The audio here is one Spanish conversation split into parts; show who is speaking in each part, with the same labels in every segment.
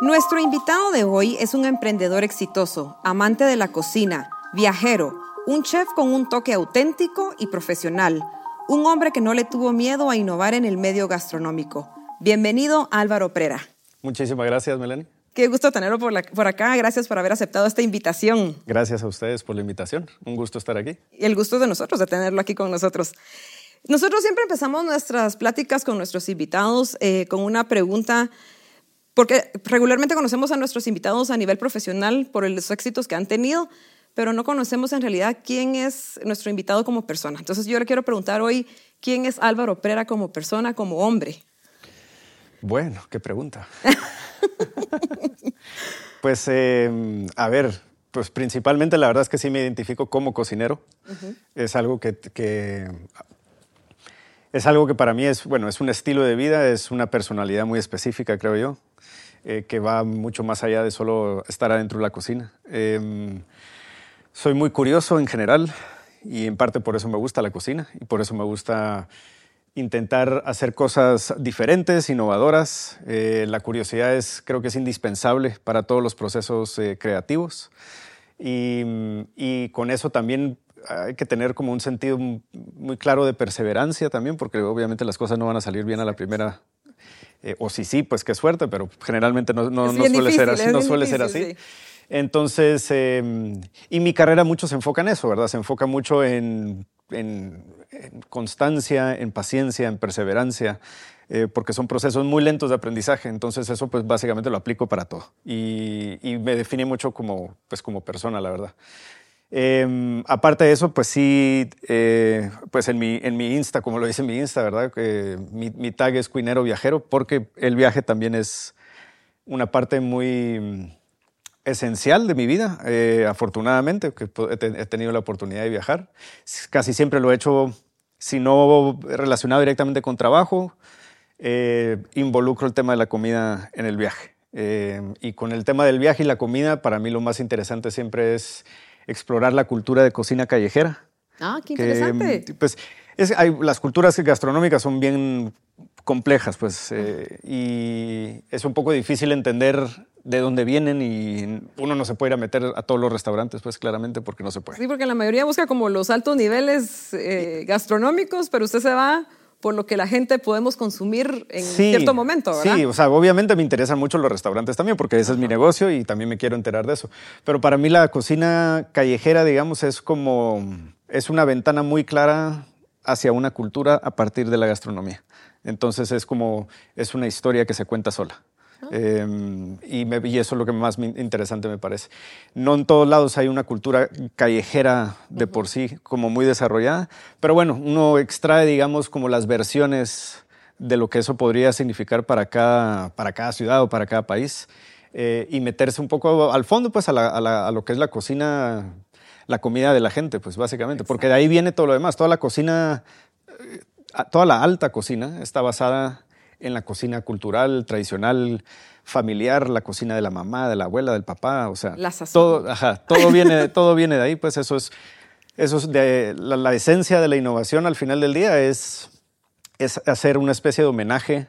Speaker 1: Nuestro invitado de hoy es un emprendedor exitoso, amante de la cocina, viajero, un chef con un toque auténtico y profesional, un hombre que no le tuvo miedo a innovar en el medio gastronómico. Bienvenido Álvaro Prera.
Speaker 2: Muchísimas gracias, Melanie.
Speaker 1: Qué gusto tenerlo por, por, acá. Gracias por haber aceptado esta invitación.
Speaker 2: Gracias a ustedes por la invitación. Un gusto estar aquí.
Speaker 1: Y el gusto de nosotros de tenerlo aquí con nosotros. Nosotros siempre empezamos nuestras pláticas con nuestros invitados eh, con una pregunta, porque regularmente conocemos a nuestros invitados a nivel profesional por los éxitos que han tenido, pero no conocemos en realidad quién es nuestro invitado como persona. Entonces yo le quiero preguntar hoy, ¿quién es Álvaro Prera como persona, como hombre?
Speaker 2: Bueno, qué pregunta. pues, eh, a ver, pues principalmente la verdad es que sí me identifico como cocinero. Es algo que, que, es algo que para mí es, bueno, es un estilo de vida, es una personalidad muy específica, creo yo, eh, que va mucho más allá de solo estar adentro de la cocina. Eh, soy muy curioso en general y en parte por eso me gusta la cocina y por eso me gusta intentar hacer cosas diferentes, innovadoras. Eh, la curiosidad es, creo que es indispensable para todos los procesos eh, creativos y, y, con eso también hay que tener como un sentido muy claro de perseverancia también, porque obviamente las cosas no van a salir bien a la primera. Eh, o si sí, pues qué suerte, pero generalmente no, no, no suele, ser así, no suele ser así. Entonces, eh, y mi carrera mucho se enfoca en eso, ¿verdad? Se enfoca mucho en, en, en constancia, en paciencia, en perseverancia, eh, porque son procesos muy lentos de aprendizaje. Entonces, eso pues básicamente lo aplico para todo. Y, y me define mucho como, pues, como persona, la verdad. Eh, aparte de eso, pues sí, eh, pues en mi, en mi Insta, como lo dice mi Insta, ¿verdad? Eh, mi, mi, tag es Cuinero Viajero, porque el viaje también es una parte muy esencial de mi vida, eh, afortunadamente, que he tenido la oportunidad de viajar. Casi siempre lo he hecho, si no relacionado directamente con trabajo, involucro el tema de la comida en el viaje. y con el tema del viaje y la comida, para mí lo más interesante siempre es explorar la cultura de cocina callejera.
Speaker 1: Ah, qué interesante.
Speaker 2: Que, pues es, hay, las culturas gastronómicas son bien complejas, pues, eh, y es un poco difícil entender de dónde vienen y uno no se puede ir a meter a todos los restaurantes, pues claramente porque no se puede.
Speaker 1: Sí, porque la mayoría busca como los altos niveles eh, gastronómicos, pero usted se va por lo que la gente podemos consumir en
Speaker 2: sí,
Speaker 1: cierto momento, ¿verdad?
Speaker 2: Sí, o sea, obviamente me interesan mucho los restaurantes también, porque ese es mi negocio y también me quiero enterar de eso. Pero para mí la cocina callejera, digamos, es como, es una ventana muy clara hacia una cultura a partir de la gastronomía. Entonces es como, es una historia que se cuenta sola. Eh, y, me, y, eso es lo que más interesante me parece. No en todos lados hay una cultura callejera de por sí como muy desarrollada, pero bueno, uno extrae, digamos, como las versiones de lo que eso podría significar para cada, para cada ciudad o para cada país eh, y meterse un poco al fondo, pues, a, la, a, la, a, lo que es la cocina, la comida de la gente, pues, básicamente, porque de ahí viene todo lo demás. Toda la cocina, toda la alta cocina está basada en la cocina cultural, tradicional, familiar, la cocina de la mamá, de la abuela, del papá, o sea,
Speaker 1: la
Speaker 2: todo, ajá, todo viene, todo viene de ahí, pues eso es, eso es de, la, la, esencia de la innovación al final del día es, es hacer una especie de homenaje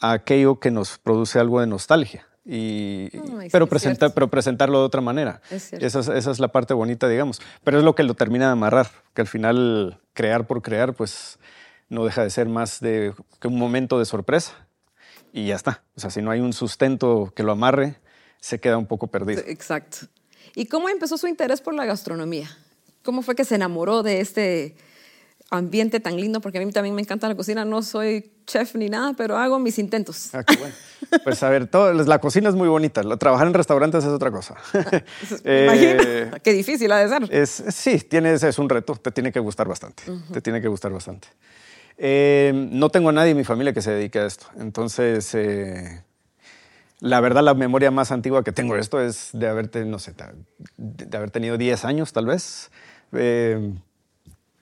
Speaker 2: a aquello que nos produce algo de nostalgia. Y, pero, presenta, pero presentarlo de otra manera.
Speaker 1: Es
Speaker 2: esa, es, esa es la parte bonita, digamos. Pero es lo que lo termina de amarrar, que al final crear por crear, pues no deja de ser más de que un momento de sorpresa y ya está. O sea, si no hay un sustento que lo amarre, se queda un poco perdido.
Speaker 1: Exacto. ¿Y cómo empezó su interés por la gastronomía? ¿Cómo fue que se enamoró de este ambiente tan lindo? Porque a mí también me encanta la cocina. No soy chef ni nada, pero hago mis intentos.
Speaker 2: Ah, qué bueno. Pues a ver, todo, la cocina es muy bonita. Trabajar en restaurantes es otra cosa.
Speaker 1: eh, qué difícil ha de ser.
Speaker 2: Es, sí, tienes, es un reto. Te tiene que gustar bastante. Uh -huh. Te tiene que gustar bastante. Eh, no tengo a nadie en mi familia que se dedique a esto. Entonces, eh, la verdad, la memoria más antigua que tengo de esto es de haber, no sé, de haber tenido 10 años, tal vez, eh,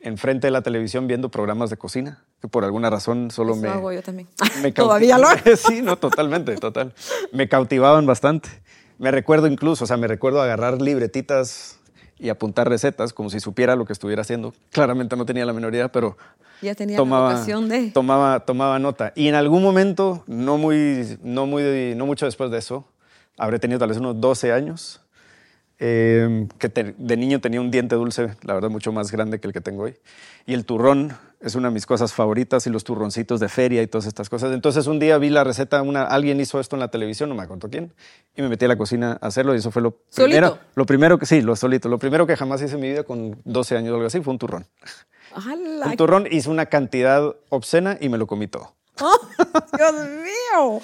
Speaker 2: enfrente de la televisión viendo programas de cocina, que por alguna razón solo
Speaker 1: Eso
Speaker 2: me...
Speaker 1: hago yo también.
Speaker 2: me
Speaker 1: ¿Todavía lo
Speaker 2: Sí, no, totalmente, total. Me cautivaban bastante. Me recuerdo incluso, o sea, me recuerdo agarrar libretitas y apuntar recetas como si supiera lo que estuviera haciendo. Claramente no tenía la menor idea, pero
Speaker 1: ya tenía
Speaker 2: tomaba,
Speaker 1: la vocación de...
Speaker 2: tomaba, tomaba nota. Y en algún momento, no, muy, no, muy, no mucho después de eso, habré tenido tal vez unos 12 años, eh, que de niño tenía un diente dulce, la verdad, mucho más grande que el que tengo hoy. Y el turrón es una de mis cosas favoritas y los turroncitos de feria y todas estas cosas. Entonces un día vi la receta, una, alguien hizo esto en la televisión, no me acuerdo quién, y me metí a la cocina a hacerlo y eso fue lo primero. Lo primero que, sí, lo solito. Lo primero que jamás hice en mi vida con 12 años o algo así fue un turrón. Un turrón hice una cantidad obscena y me lo comí todo.
Speaker 1: ¡Oh, Dios mío!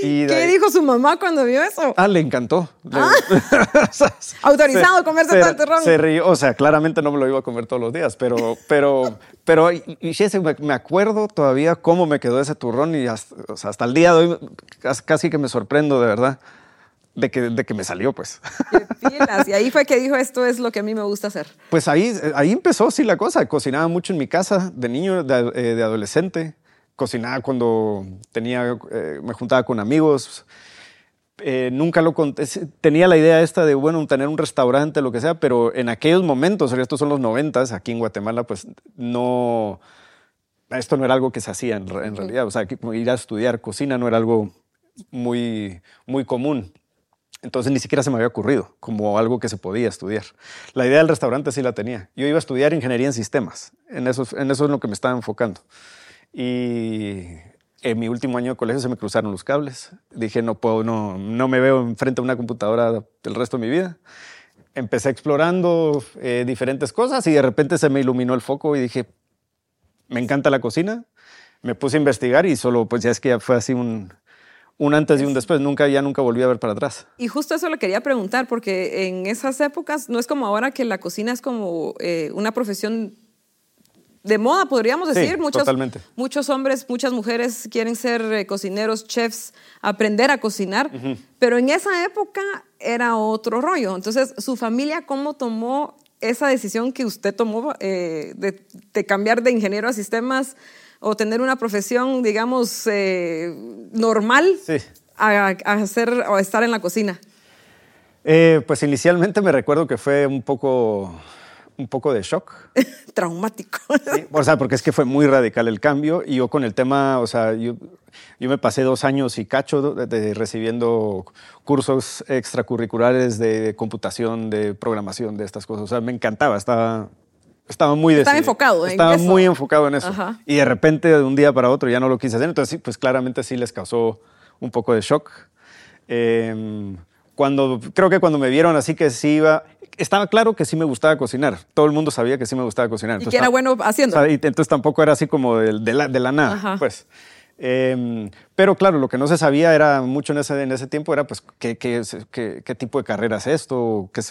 Speaker 1: ¿Qué dijo su mamá cuando vio eso?
Speaker 2: Ah, le encantó.
Speaker 1: Ah. Autorizado a comerse todo el turrón.
Speaker 2: Se rió, o sea, claramente no me lo iba a comer todos los días, pero, pero, pero, y, me acuerdo todavía cómo me quedó ese turrón y hasta, hasta el día de hoy casi que me sorprendo de verdad de que, de que me salió, pues.
Speaker 1: Qué Y ahí fue que dijo, esto es lo que a mí me gusta hacer.
Speaker 2: Pues ahí, ahí empezó, sí, la cosa. Cocinaba mucho en mi casa, de niño, de, eh, adolescente. Cocinaba cuando tenía, eh, me juntaba con amigos. Eh, nunca lo conté. Tenía la idea esta de, bueno, tener un restaurante, lo que sea, pero en aquellos momentos, estos son los noventas, aquí en Guatemala, pues no... Esto no era algo que se hacía en, realidad. O sea, ir a estudiar cocina no era algo muy, muy común. Entonces ni siquiera se me había ocurrido como algo que se podía estudiar. La idea del restaurante sí la tenía. Yo iba a estudiar ingeniería en sistemas. En eso, en eso es lo que me estaba enfocando. Y en mi último año de colegio se me cruzaron los cables. Dije, no puedo, no, no me veo enfrente a una computadora el resto de mi vida. Empecé explorando eh, diferentes cosas y de repente se me iluminó el foco y dije, me encanta la cocina. Me puse a investigar y solo, pues ya es que ya fue así un, un antes y un después, nunca, ya nunca volví a ver para atrás.
Speaker 1: Y justo eso le quería preguntar, porque en esas épocas no es como ahora que la cocina es como eh, una profesión de moda, podríamos decir.
Speaker 2: muchos, totalmente.
Speaker 1: muchos hombres, muchas mujeres quieren ser eh, cocineros, chefs, aprender a cocinar, pero en esa época era otro rollo. Entonces, ¿su familia cómo tomó esa decisión que usted tomó eh, de, de cambiar de ingeniero a sistemas? O tener una profesión, digamos, eh, normal a, hacer o estar en la cocina?
Speaker 2: Eh, pues inicialmente me recuerdo que fue un poco, un poco de shock.
Speaker 1: Traumático.
Speaker 2: o sea, porque es que fue muy radical el cambio y yo con el tema, o sea, yo, yo me pasé dos años y cacho de, recibiendo cursos extracurriculares de computación, de programación, de estas cosas. O sea, me encantaba, estaba estaba muy
Speaker 1: Estaba enfocado en
Speaker 2: Estaba muy enfocado en eso. Y de repente, de un día para otro, ya no lo quise hacer. Entonces, pues claramente sí les causó un poco de shock. Em, cuando, creo que cuando me vieron así que sí iba, estaba claro que sí me gustaba cocinar. Todo el mundo sabía que sí me gustaba cocinar.
Speaker 1: y que era bueno haciendo.
Speaker 2: y entonces tampoco era así como de, la, de la, nada, pues. Em, pero claro, lo que no se sabía era mucho en ese, en ese tiempo era pues qué, qué, qué, qué tipo de carrera es esto, qué,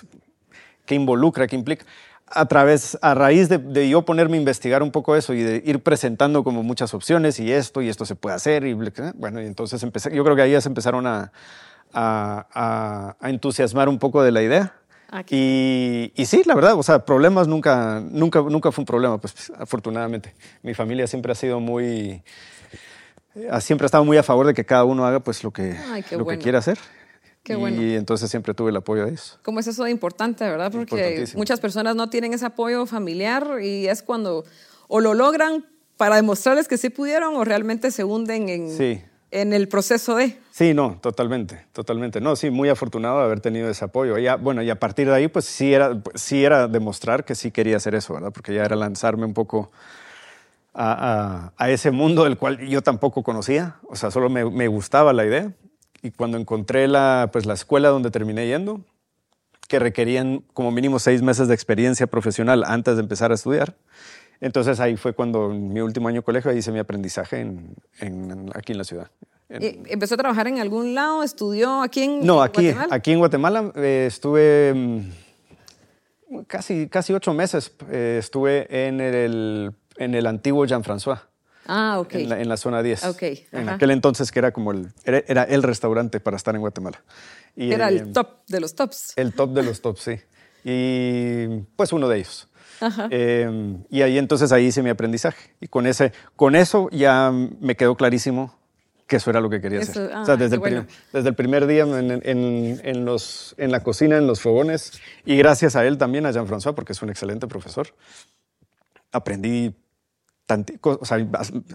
Speaker 2: qué involucra, qué implica a través, a raíz de, yo ponerme a investigar un poco eso y de ir presentando como muchas opciones y esto y esto se puede hacer y bueno, y entonces empecé, yo creo que ahí ya se empezaron a, a, entusiasmar un poco de la idea. Y, y, sí, la verdad, o sea, problemas nunca, nunca, nunca fue un problema, pues afortunadamente. Mi familia siempre ha sido muy, siempre ha estado muy a favor de que cada uno haga pues lo que, lo que quiera hacer. Y entonces siempre tuve el apoyo de eso.
Speaker 1: Como es eso de importante, ¿verdad? Porque muchas personas no tienen ese apoyo familiar y es cuando o lo logran para demostrarles que sí pudieron o realmente se hunden en, en el proceso de.
Speaker 2: Sí, no, totalmente, totalmente. No, sí, muy afortunado de haber tenido ese apoyo. Y bueno, y a partir de ahí, pues sí era, sí era demostrar que sí quería hacer eso, ¿verdad? Porque ya era lanzarme un poco a, a, ese mundo del cual yo tampoco conocía. O sea, solo me, me gustaba la idea y cuando encontré la, pues, la escuela donde terminé yendo, que requerían como mínimo seis meses de experiencia profesional antes de empezar a estudiar, entonces ahí fue cuando en mi último año de colegio hice mi aprendizaje en, en, aquí en la ciudad.
Speaker 1: ¿Empezó a trabajar en algún lado? ¿Estudió aquí en
Speaker 2: No, aquí, Guatemala? aquí en Guatemala eh, estuve mm, casi, casi ocho meses. Eh, estuve en el, en el antiguo Jean-François.
Speaker 1: Ah, ok.
Speaker 2: En la, zona 10.
Speaker 1: Ok.
Speaker 2: En aquel entonces que era como el, era, el restaurante para estar en Guatemala.
Speaker 1: Y, era el eh, top de los tops.
Speaker 2: El top de los tops, sí. Y pues uno de ellos. Ajá. Eh, y ahí entonces ahí hice mi aprendizaje. Y con, ese, con eso ya me quedó clarísimo que eso era lo que quería hacer. o sea, desde, el primer, desde el primer día en, en, en, los, en la cocina, en los fogones, y gracias a él también, a Jean-François, porque es un excelente profesor, aprendí o sea,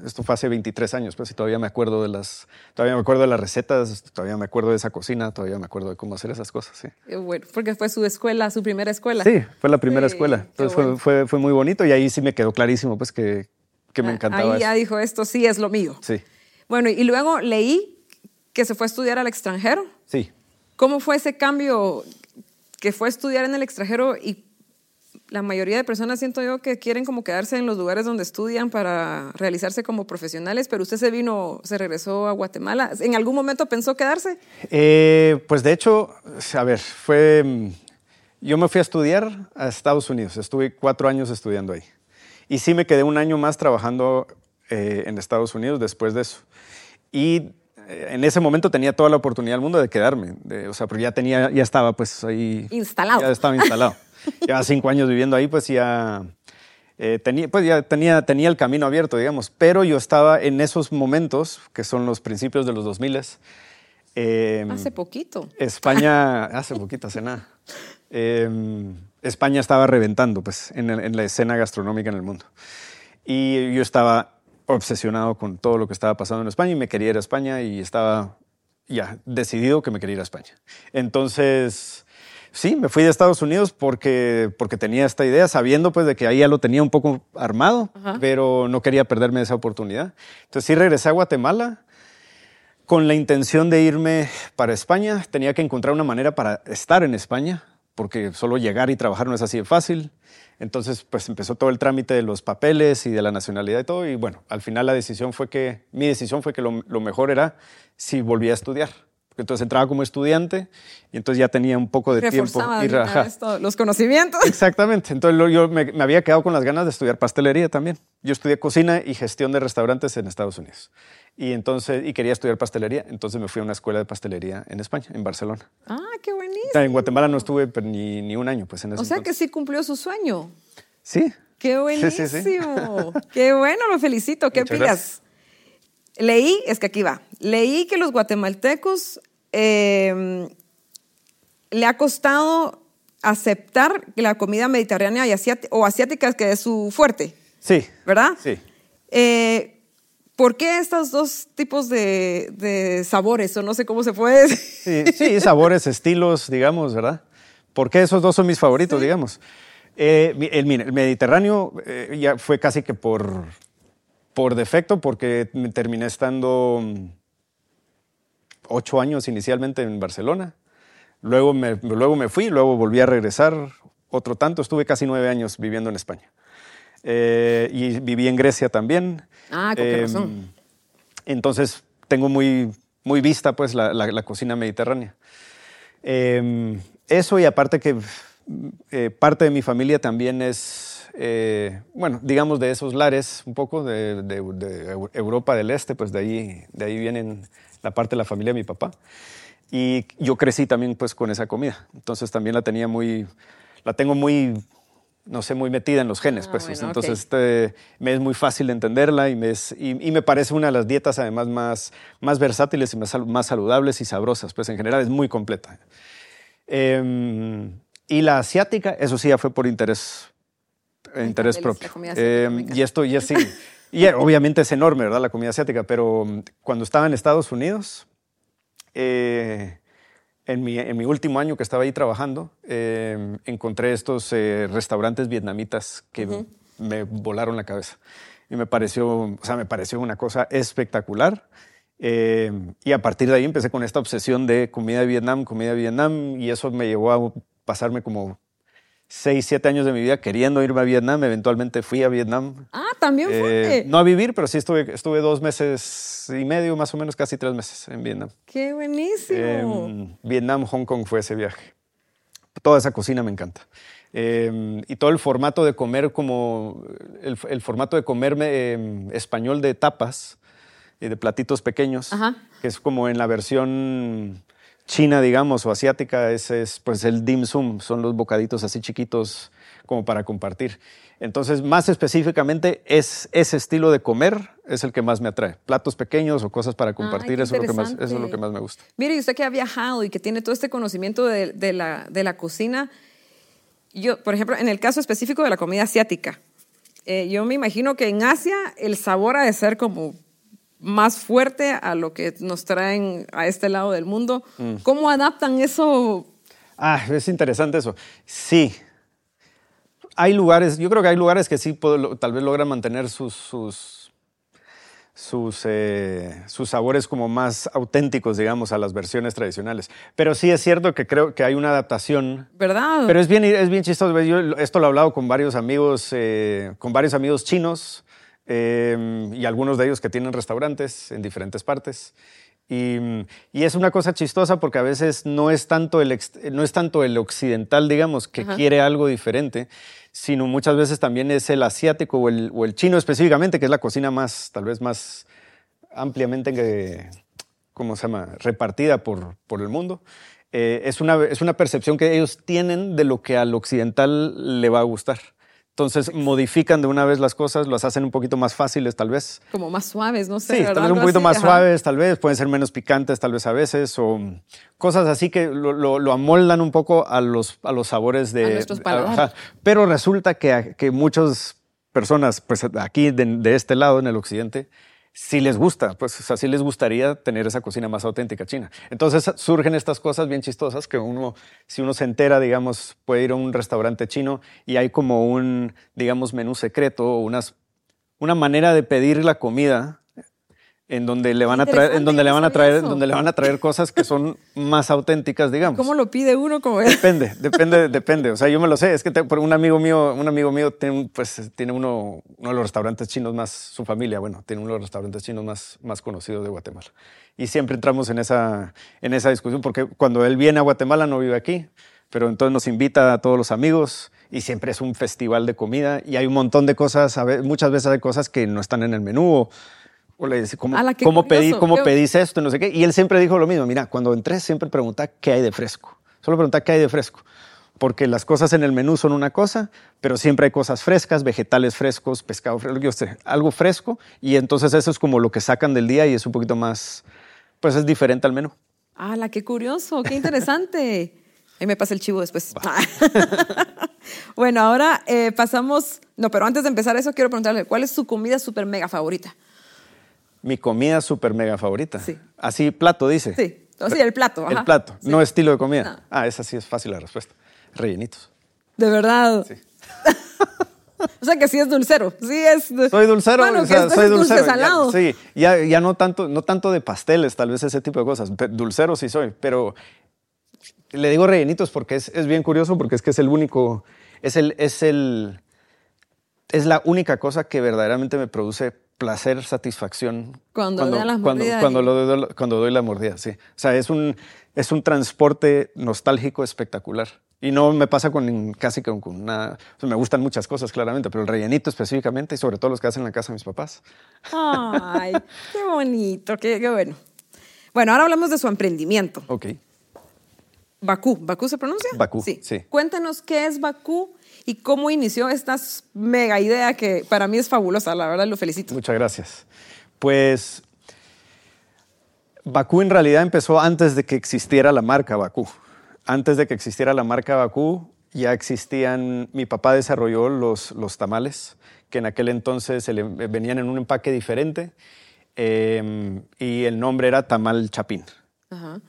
Speaker 2: esto fue hace 23 años, pues, y todavía me acuerdo de las, todavía me acuerdo de las recetas, todavía me acuerdo de esa cocina, todavía me acuerdo de cómo hacer esas cosas, sí.
Speaker 1: Bueno, porque fue su escuela, su primera escuela.
Speaker 2: Sí, fue la primera escuela. Entonces fue, fue, fue, muy bonito y ahí sí me quedó clarísimo, pues, que, que me ah, encantaba.
Speaker 1: Ahí ya dijo, esto sí es lo mío.
Speaker 2: Sí.
Speaker 1: Bueno, y luego leí que se fue a estudiar al extranjero.
Speaker 2: Sí.
Speaker 1: ¿Cómo fue ese cambio que fue a estudiar en el extranjero y la mayoría de personas siento yo que quieren como quedarse en los lugares donde estudian para realizarse como profesionales, pero usted se vino, se regresó a Guatemala. ¿En algún momento pensó quedarse?
Speaker 2: Eh, pues de hecho, a ver, fue, yo me fui a estudiar a Estados Unidos, estuve cuatro años estudiando ahí. Y sí me quedé un año más trabajando eh, en Estados Unidos después de eso. Y eh, en ese momento tenía toda la oportunidad del mundo de quedarme, o sea, porque ya tenía, ya estaba pues ahí.
Speaker 1: Instalado.
Speaker 2: Ya estaba instalado. ya cinco años viviendo ahí, pues ya, eh, tenía, pues ya tenía, tenía el camino abierto, digamos. Pero yo estaba en esos momentos, que son los principios de los 2000
Speaker 1: eh, hace poquito.
Speaker 2: España, hace poquito, hace nada. Em, España estaba reventando pues, en, en, la escena gastronómica en el mundo. Y yo estaba obsesionado con todo lo que estaba pasando en España y me quería ir a España y estaba ya decidido que me quería ir a España. Entonces, Sí, me fui de Estados Unidos porque, porque tenía esta idea, sabiendo pues de que ahí ya lo tenía un poco armado, pero no quería perderme esa oportunidad. Entonces sí regresé a Guatemala con la intención de irme para España. Tenía que encontrar una manera para estar en España, porque solo llegar y trabajar no es así de fácil. Entonces, pues empezó todo el trámite de los papeles y de la nacionalidad y todo. Y bueno, al final la decisión fue que, mi decisión fue que lo, lo mejor era si volvía a estudiar. Entonces entraba como estudiante y entonces ya tenía un poco de tiempo.
Speaker 1: Y esto, los conocimientos.
Speaker 2: Exactamente. Entonces yo me, había quedado con las ganas de estudiar pastelería también. Yo estudié cocina y gestión de restaurantes en Estados Unidos. Y entonces y quería estudiar pastelería, entonces me fui a una escuela de pastelería en España, en Barcelona.
Speaker 1: Ah, qué buenísimo.
Speaker 2: En Guatemala no estuve ni, ni un año, pues en ese
Speaker 1: O sea que sí cumplió su sueño.
Speaker 2: Sí.
Speaker 1: Qué buenísimo. qué bueno, lo felicito. ¿Qué opinas? Leí, es que aquí va, leí que los guatemaltecos Em, le ha costado aceptar la comida mediterránea y asiática, o asiática que es su fuerte.
Speaker 2: Sí.
Speaker 1: ¿Verdad?
Speaker 2: Sí.
Speaker 1: Eh, ¿Por qué estos dos tipos de, sabores? O no sé cómo se puede
Speaker 2: decir. Sí, sabores, estilos, digamos, ¿verdad? ¿Por qué esos dos son mis favoritos, digamos? Eh, el, Mediterráneo eh, ya fue casi que por, por defecto, porque terminé estando ocho años inicialmente en Barcelona. Luego me, luego me fui, luego volví a regresar otro tanto. Estuve casi nueve años viviendo en España. Eh, y viví en Grecia también.
Speaker 1: Ah, con qué razón. Em,
Speaker 2: entonces tengo muy, muy vista pues la, la, cocina mediterránea. Em, eso y aparte que eh, parte de mi familia también es, eh, bueno, digamos de esos lares un poco de, de, de, Europa del Este, pues de ahí, de ahí vienen la parte de la familia de mi papá. Y yo crecí también pues con esa comida. Entonces también la tenía muy, la tengo muy, no sé, muy metida en los genes. Ah, pues. Entonces este, me es muy fácil entenderla y me, y, me parece una de las dietas además más, más versátiles y más, más saludables y sabrosas. Pues en general es muy completa. Em, y la asiática, eso sí ya fue por interés, interés propio. Em, y esto ya sí. Y obviamente es enorme, ¿verdad? La comida asiática, pero mm, cuando estaba en Estados Unidos, eh, en, mi, en, mi, último año que estaba ahí trabajando, eh, encontré estos eh, restaurantes vietnamitas que me volaron la cabeza. Y me pareció, o sea, me pareció una cosa espectacular. y a partir de ahí empecé con esta obsesión de comida de Vietnam, comida de Vietnam, y eso me llevó a pasarme como seis, siete años de mi vida queriendo irme a Vietnam. Eventualmente fui a Vietnam.
Speaker 1: Ah, también.
Speaker 2: Eh, no a vivir, pero sí estuve, estuve dos meses y medio, más o menos casi tres meses en Vietnam.
Speaker 1: ¡Qué buenísimo!
Speaker 2: Em, Vietnam, Hong Kong fue ese viaje. Toda esa cocina me encanta. Em, y todo el formato de comer como el, formato de comerme em, español de tapas y de platitos pequeños, que es como en la versión china, digamos, o asiática, ese es pues el dim sum, son los bocaditos así chiquitos como para compartir. Entonces, más específicamente, es ese estilo de comer es el que más me atrae. Platos pequeños o cosas para compartir, eso, es lo que más, eso es lo que más me gusta.
Speaker 1: Mire, y usted que ha viajado y que tiene todo este conocimiento de, la, de la cocina, yo, por ejemplo, en el caso específico de la comida asiática, Eh, yo me imagino que en Asia el sabor ha de ser como más fuerte a lo que nos traen a este lado del mundo.
Speaker 2: Mm.
Speaker 1: ¿Cómo adaptan eso?
Speaker 2: Ah, es interesante eso. Sí. Hay lugares, yo creo que hay lugares que sí puedo- tal vez logran mantener sus, sus, sus, eh, sus sabores como más auténticos, digamos, a las versiones tradicionales. Pero sí es cierto que creo que hay una adaptación
Speaker 1: ¿Verdad?
Speaker 2: Pero es bien, es bien chistoso. Yo esto lo he hablado con varios amigos, eh, con varios amigos chinos eh, y algunos de ellos que tienen restaurantes en diferentes partes. Y, y es una cosa chistosa porque a veces no es tanto el, no es tanto el occidental, digamos, que quiere algo diferente, sino muchas veces también es el asiático o el, o el chino específicamente, que es la cocina más, tal vez más ampliamente ¿cómo se llama? repartida por, por el mundo. Eh, es, una, es una percepción que ellos tienen de lo que al occidental le va a gustar. Entonces modifican de una vez las cosas, las hacen un poquito más fáciles tal vez.
Speaker 1: como más suaves, no sé.
Speaker 2: Sí,
Speaker 1: ¿verdad?
Speaker 2: tal vez un poquito
Speaker 1: así,
Speaker 2: más
Speaker 1: ajá.
Speaker 2: suaves, tal vez, pueden ser menos picantes tal vez a veces, o cosas así que lo, lo- lo amoldan un poco a los, a los sabores de...
Speaker 1: A nuestros paladares.
Speaker 2: ajá. Pero resulta que, que muchas personas, pues aquí de, de este lado, en el occidente, sí les gusta, pues o sí les gustaría tener esa cocina más auténtica china. Entonces surgen estas cosas bien chistosas que uno, si uno se entera, digamos, puede ir a un restaurante chino y hay como un, digamos, menú secreto o unas, una manera de pedir la comida en donde le van a traer, en donde le van a traer,
Speaker 1: eso.
Speaker 2: donde le van a traer cosas que son más auténticas, digamos.
Speaker 1: ¿Cómo lo pide uno? Como?
Speaker 2: Depende, depende, depende. O sea, yo me lo sé. Es que te- un amigo mío, un amigo mío tiene, pues, tiene uno, uno de los restaurantes chinos más, su familia, bueno, tiene uno de los restaurantes chinos más, más conocidos de Guatemala. Y siempre entramos en esa, en esa discusión porque cuando él viene a Guatemala no vive aquí, pero entonces nos invita a todos los amigos y siempre es un festival de comida y hay un montón de cosas, muchas veces hay cosas que no están en el menú o, ¿cómo,
Speaker 1: Ala, qué
Speaker 2: cómo, pedí, ¿cómo pedís esto? No sé qué. Y él siempre dijo lo mismo. Mira, cuando entré siempre pregunta qué hay de fresco. Solo pregunta qué hay de fresco. Porque las cosas en el menú son una cosa, pero siempre hay cosas frescas, vegetales frescos, pescado fresco, yo sé, algo fresco. Y entonces eso es como lo que sacan del día y es un poquito más, pues es diferente al menú.
Speaker 1: ¡Hala, qué curioso! ¡Qué interesante! Ahí me pasa el chivo después. bueno, ahora eh, pasamos... No, pero antes de empezar eso, quiero preguntarle, ¿cuál es su comida súper mega favorita?
Speaker 2: Mi comida súper mega favorita.
Speaker 1: Sí.
Speaker 2: Así, plato, dice.
Speaker 1: Sí, o sí, el plato.
Speaker 2: El plato,
Speaker 1: Sí.
Speaker 2: no estilo de comida.
Speaker 1: No.
Speaker 2: Ah, esa sí es fácil la respuesta. Rellenitos.
Speaker 1: De verdad.
Speaker 2: Sí.
Speaker 1: o sea que sí es dulcero. Sí es...
Speaker 2: Soy dulcero,
Speaker 1: Bueno,
Speaker 2: o sea, soy
Speaker 1: dulce
Speaker 2: dulcero. ya-
Speaker 1: salado.
Speaker 2: sí, ya, ya no, tanto, no tanto de pasteles, tal vez ese tipo de cosas. Dulcero sí soy, pero le digo rellenitos porque es, es bien curioso, porque es que es el único, es el, es el, es la única cosa que verdaderamente me produce placer, satisfacción.
Speaker 1: Cuando le dan las
Speaker 2: cuando, cuando, doy, cuando doy la mordida, sí. O sea, es un, es un transporte nostálgico espectacular. Y no me pasa con casi con, con nada. o sea, me gustan muchas cosas, claramente, pero el rellenito específicamente y sobre todo los que hacen en la casa de mis papás.
Speaker 1: Ay, qué bonito, qué, qué bueno. Bueno, ahora hablamos de su emprendimiento.
Speaker 2: Ok.
Speaker 1: Bakú. ¿Bakú se pronuncia?
Speaker 2: Bakú, sí.
Speaker 1: Cuéntanos qué es Bakú y cómo inició esta mega idea que para mí es fabulosa, la verdad lo felicito.
Speaker 2: Muchas gracias. Pues Bakú en realidad empezó antes de que existiera la marca Bakú. Antes de que existiera la marca Bakú, ya existían, mi papá desarrolló los, los tamales, que en aquel entonces se le- venían en un empaque diferente, eh, y el nombre era Tamal Chapín.
Speaker 1: Ajá.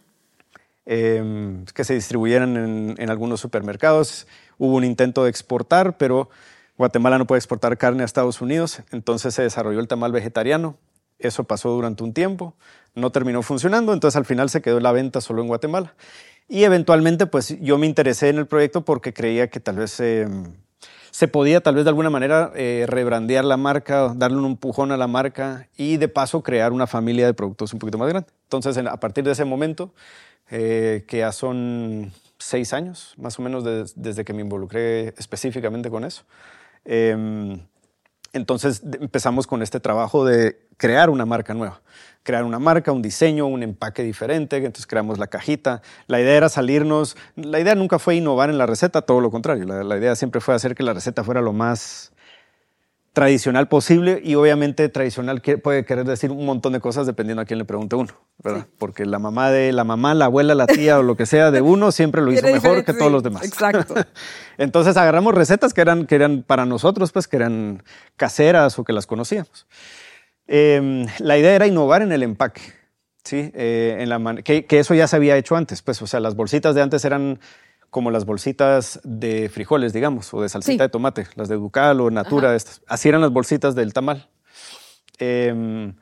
Speaker 2: Eh, que se distribuyeran en, algunos supermercados. Hubo un intento de exportar, pero Guatemala no puede exportar carne a Estados Unidos, entonces se desarrolló el tamal vegetariano. Eso pasó durante un tiempo, no terminó funcionando, entonces al final se quedó la venta solo en Guatemala. Y eventualmente, pues yo me interesé en el proyecto porque creía que tal vez eh, se podía, tal vez de alguna manera, eh, rebrandear la marca, darle un empujón a la marca y de paso crear una familia de productos un poquito más grande. Entonces, en- a partir de ese momento, eh, que ya son seis años, más o menos des- desde que me involucré específicamente con eso. Em, entonces empezamos con este trabajo de crear una marca nueva, crear una marca, un diseño, un empaque diferente, entonces creamos la cajita. La idea era salirnos, la idea nunca fue innovar en la receta, todo lo contrario, la idea siempre fue hacer que la receta fuera lo más tradicional posible y obviamente tradicional puede querer decir un montón de cosas dependiendo a quién le pregunte uno, ¿verdad? Porque la mamá de la mamá, la abuela, la tía o lo que sea de uno siempre lo hizo mejor que todos los demás.
Speaker 1: Exacto.
Speaker 2: Entonces agarramos recetas que eran, que eran para nosotros, pues que eran caseras o que las conocíamos. Em, la idea era innovar en el empaque. Sí, eh, en la que, que, eso ya se había hecho antes, pues, o sea, las bolsitas de antes eran como las bolsitas de frijoles, digamos, o de salsita de tomate, las de Ducal o Natura, estas. Así eran las bolsitas del tamal. Em,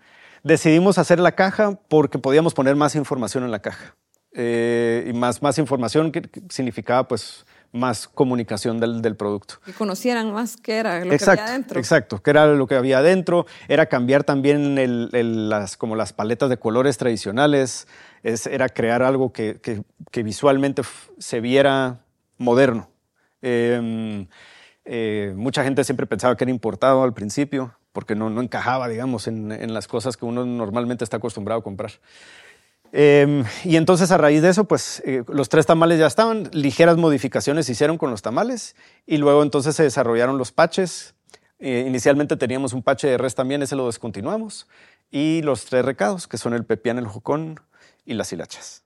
Speaker 2: decidimos hacer la caja porque podíamos poner más información en la caja. Eh, y más, más información que, significaba pues más comunicación del, del, producto.
Speaker 1: Que conocieran más qué era lo que había adentro.
Speaker 2: Exacto, qué era lo que había adentro. Era cambiar también el, las, como las paletas de colores tradicionales. Es, era crear algo que, que, que visualmente se viera moderno. Em, eh, mucha gente siempre pensaba que era importado al principio porque no, no encajaba, digamos, en, en las cosas que uno normalmente está acostumbrado a comprar. Em, y entonces a raíz de eso, pues eh, los tres tamales ya estaban, ligeras modificaciones se hicieron con los tamales y luego entonces se desarrollaron los patches. Eh, inicialmente teníamos un pache de res también, ese lo descontinuamos. Y los tres recados, que son el pepián, el jocón y las hilachas.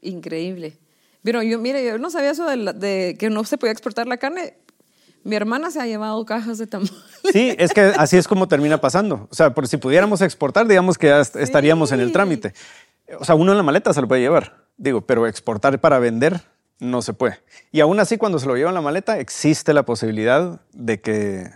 Speaker 1: Increíble. Pero yo, mire, yo no sabía eso de, que no se podía exportar la carne. Mi hermana se ha llevado cajas de tamales.
Speaker 2: Sí, es que así es como termina pasando. O sea, por si pudiéramos exportar, digamos que ya estaríamos en el trámite. O sea, uno en la maleta se lo puede llevar, digo, pero exportar para vender no se puede. Y aún así, cuando se lo lleva en la maleta, existe la posibilidad de que,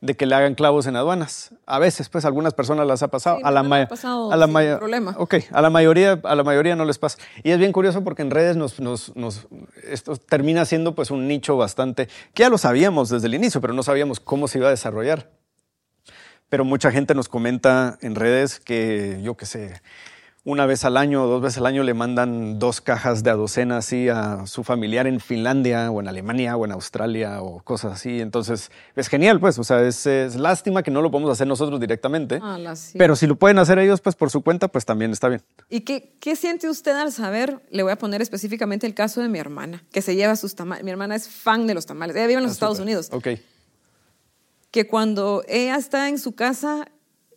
Speaker 2: de que le hagan clavos en aduanas. A veces, pues, algunas personas las ha pasado. a la,
Speaker 1: a la problema.
Speaker 2: Ok, a la, mayoría, a la mayoría no les pasa. Y es bien curioso porque en redes nos, nos, nos, esto termina siendo pues un nicho bastante, que ya lo sabíamos desde el inicio, pero no sabíamos cómo se iba a desarrollar. Pero mucha gente nos comenta en redes que, yo qué sé, una vez al año o dos veces al año le mandan dos cajas de adocena así a su familiar en Finlandia o en Alemania o en Australia o cosas así. Entonces es genial, pues, o sea, es, lástima que no lo podemos hacer nosotros directamente, ah, pero si lo pueden hacer ellos, pues por su cuenta, pues también está bien.
Speaker 1: ¿Y qué, qué siente usted al saber? Le voy a poner específicamente el caso de mi hermana, que se lleva sus tamales. Mi hermana es fan de los tamales, ella vive en los ah, Estados Unidos.
Speaker 2: Ok.
Speaker 1: Que cuando ella está en su casa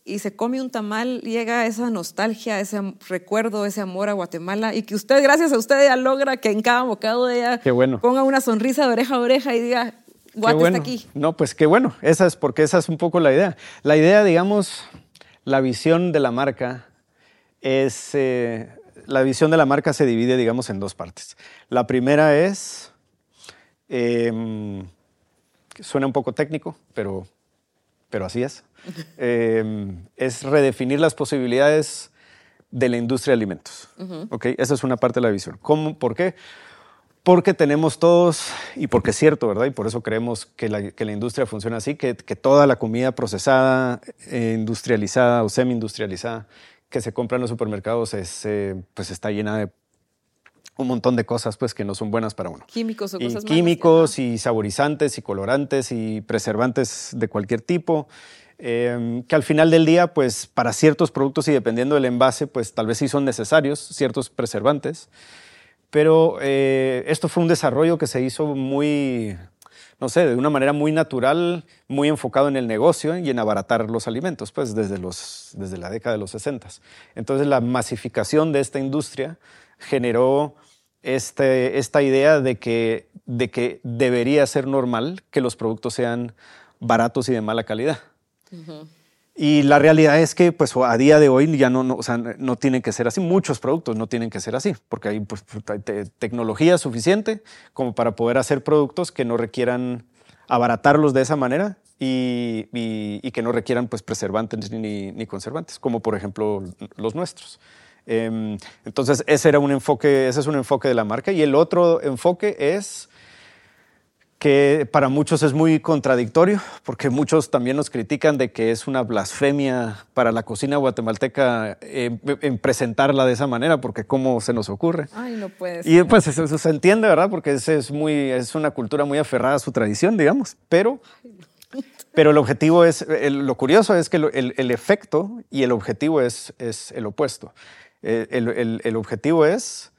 Speaker 1: y se come un tamal, llega esa nostalgia, ese recuerdo, ese amor a Guatemala y que usted, gracias a usted, ya logra que en cada bocado de ella ponga una sonrisa de oreja a oreja y diga, Guate está aquí.
Speaker 2: No, pues qué bueno, esa es porque esa es un poco la idea. La idea, digamos, la visión de la marca es, eh, la visión de la marca se divide, digamos, en dos partes. La primera es, em, suena un poco técnico, pero, pero así es Em, es redefinir las posibilidades de la industria de alimentos. Esa es una parte de la visión. ¿Cómo? ¿Por qué? Porque tenemos todos, y porque es cierto, ¿verdad? Y por eso creemos que la, industria funciona así, que, toda la comida procesada, eh, industrializada o semi-industrializada que se compra en los supermercados es, eh, pues está llena de un montón de cosas pues que no son buenas para uno.
Speaker 1: Químicos o cosas
Speaker 2: Químicos y saborizantes y colorantes y preservantes de cualquier tipo. Em, que al final del día, pues para ciertos productos y dependiendo del envase, pues tal vez sí son necesarios ciertos preservantes. Pero eh, esto fue un desarrollo que se hizo muy, no sé, de una manera muy natural, muy enfocado en el negocio y en abaratar los alimentos, pues desde, los, desde la década de los 60. Entonces la masificación de esta industria generó este, esta idea de que, de que debería ser normal que los productos sean baratos y de mala calidad. Y la realidad es que pues, a día de hoy ya no, no, o sea, no tienen que ser así. Muchos productos no tienen que ser así, porque hay, pues, tecnología suficiente como para poder hacer productos que no requieran abaratarlos de esa manera y, y, que no requieran pues, preservantes ni, ni, conservantes, como por ejemplo los nuestros. Em, entonces, ese, era un enfoque, ese es un enfoque de la marca. Y el otro enfoque es que para muchos es muy contradictorio, porque muchos también nos critican de que es una blasfemia para la cocina guatemalteca en presentarla de esa manera, porque cómo se nos ocurre.
Speaker 1: Ay, no puede
Speaker 2: ser. Y pues eso, se entiende, ¿verdad? Porque es, es, muy, es una cultura muy aferrada a su tradición, digamos, pero... Pero el objetivo es, lo curioso es que el, el, efecto y el objetivo es, es el opuesto. Eh, el, el, objetivo es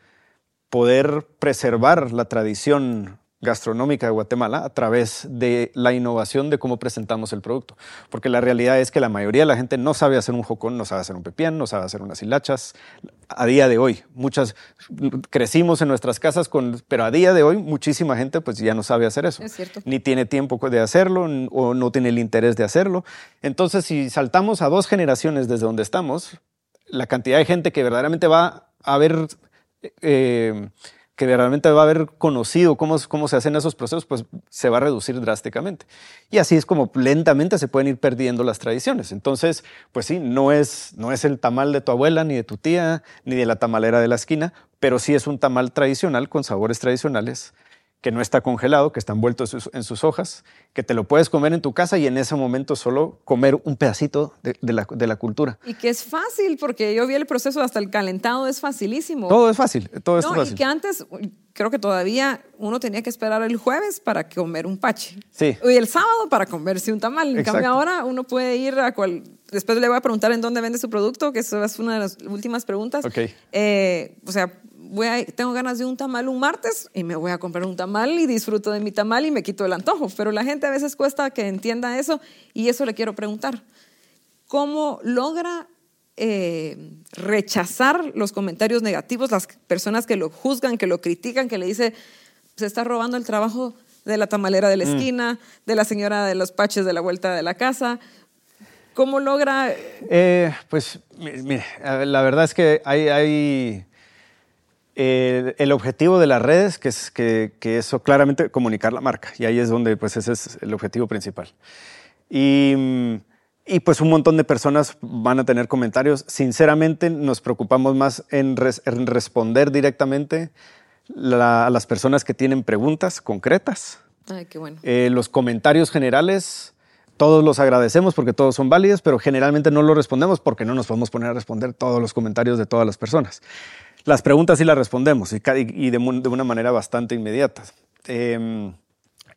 Speaker 2: poder preservar la tradición gastronómica de Guatemala a través de la innovación de cómo presentamos el producto. Porque la realidad es que la mayoría de la gente no sabe hacer un jocón, no sabe hacer un pepián, no sabe hacer unas hilachas. A día de hoy, muchas crecimos en nuestras casas con, pero a día de hoy muchísima gente pues ya no sabe hacer eso.
Speaker 1: Es cierto.
Speaker 2: Ni tiene tiempo de hacerlo o no tiene el interés de hacerlo. Entonces, si saltamos a dos generaciones desde donde estamos, la cantidad de gente que verdaderamente va a ver eh, que realmente va a haber conocido cómo, cómo se hacen esos procesos, pues se va a reducir drásticamente. Y así es como lentamente se pueden ir perdiendo las tradiciones. Entonces, pues sí, no es, no es el tamal de tu abuela, ni de tu tía, ni de la tamalera de la esquina, pero sí es un tamal tradicional con sabores tradicionales que no está congelado, que está envuelto en sus, hojas, que te lo puedes comer en tu casa y en ese momento solo comer un pedacito de, la, de, la, cultura.
Speaker 1: Y que es fácil, porque yo vi el proceso hasta el calentado, es facilísimo.
Speaker 2: Todo es fácil, todo es
Speaker 1: no,
Speaker 2: fácil.
Speaker 1: Y que antes, creo que todavía uno tenía que esperar el jueves para comer un pache.
Speaker 2: Sí.
Speaker 1: Y el sábado para comerse un tamal. En cambio ahora uno puede ir a cual... Después le voy a preguntar en dónde vende su producto, que eso es una de las últimas preguntas.
Speaker 2: Ok.
Speaker 1: Eh, o sea, tengo ganas de un tamal un martes y me voy a comprar un tamal y disfruto de mi tamal y me quito el antojo. Pero la gente a veces cuesta que entienda eso y eso le quiero preguntar. ¿Cómo logra eh, rechazar los comentarios negativos, las personas que lo juzgan, que lo critican, que le dice se está robando el trabajo de la tamalera de la mm. esquina, de la señora de los paches de la vuelta de la casa? ¿Cómo logra...?
Speaker 2: Eh, pues, mire, la verdad es que hay, hay el objetivo de las redes, que es que, eso claramente comunicar la marca, y ahí es donde pues ese es el objetivo principal. Y, pues un montón de personas van a tener comentarios. Sinceramente nos preocupamos más en, responder directamente a las personas que tienen preguntas concretas.
Speaker 1: Ay, qué bueno.
Speaker 2: Eh, los comentarios generales, todos los agradecemos porque todos son válidos, pero generalmente no los respondemos porque no nos podemos poner a responder todos los comentarios de todas las personas. Las preguntas sí las respondemos y, de, una manera bastante inmediata. Em,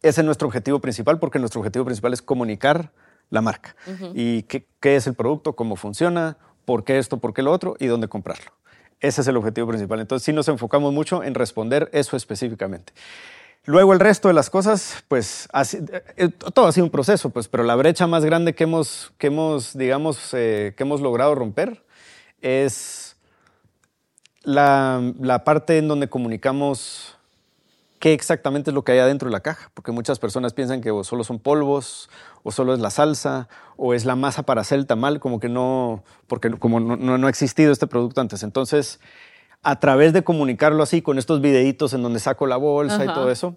Speaker 2: ese es nuestro objetivo principal porque nuestro objetivo principal es comunicar la marca y qué, es el producto, cómo funciona, por qué esto, por qué lo otro y dónde comprarlo. Ese es el objetivo principal. Entonces sí nos enfocamos mucho en responder eso específicamente. Luego el resto de las cosas, pues eh, todo ha sido un proceso, pues, pero la brecha más grande que hemos, que hemos digamos, eh, que hemos logrado romper es la, parte en donde comunicamos qué exactamente es lo que hay adentro de la caja, porque muchas personas piensan que solo son polvos, o solo es la salsa, o es la masa para hacer el tamal, como que no, porque como no, ha existido este producto antes. Entonces, a través de comunicarlo así, con estos videitos en donde saco la bolsa y todo eso,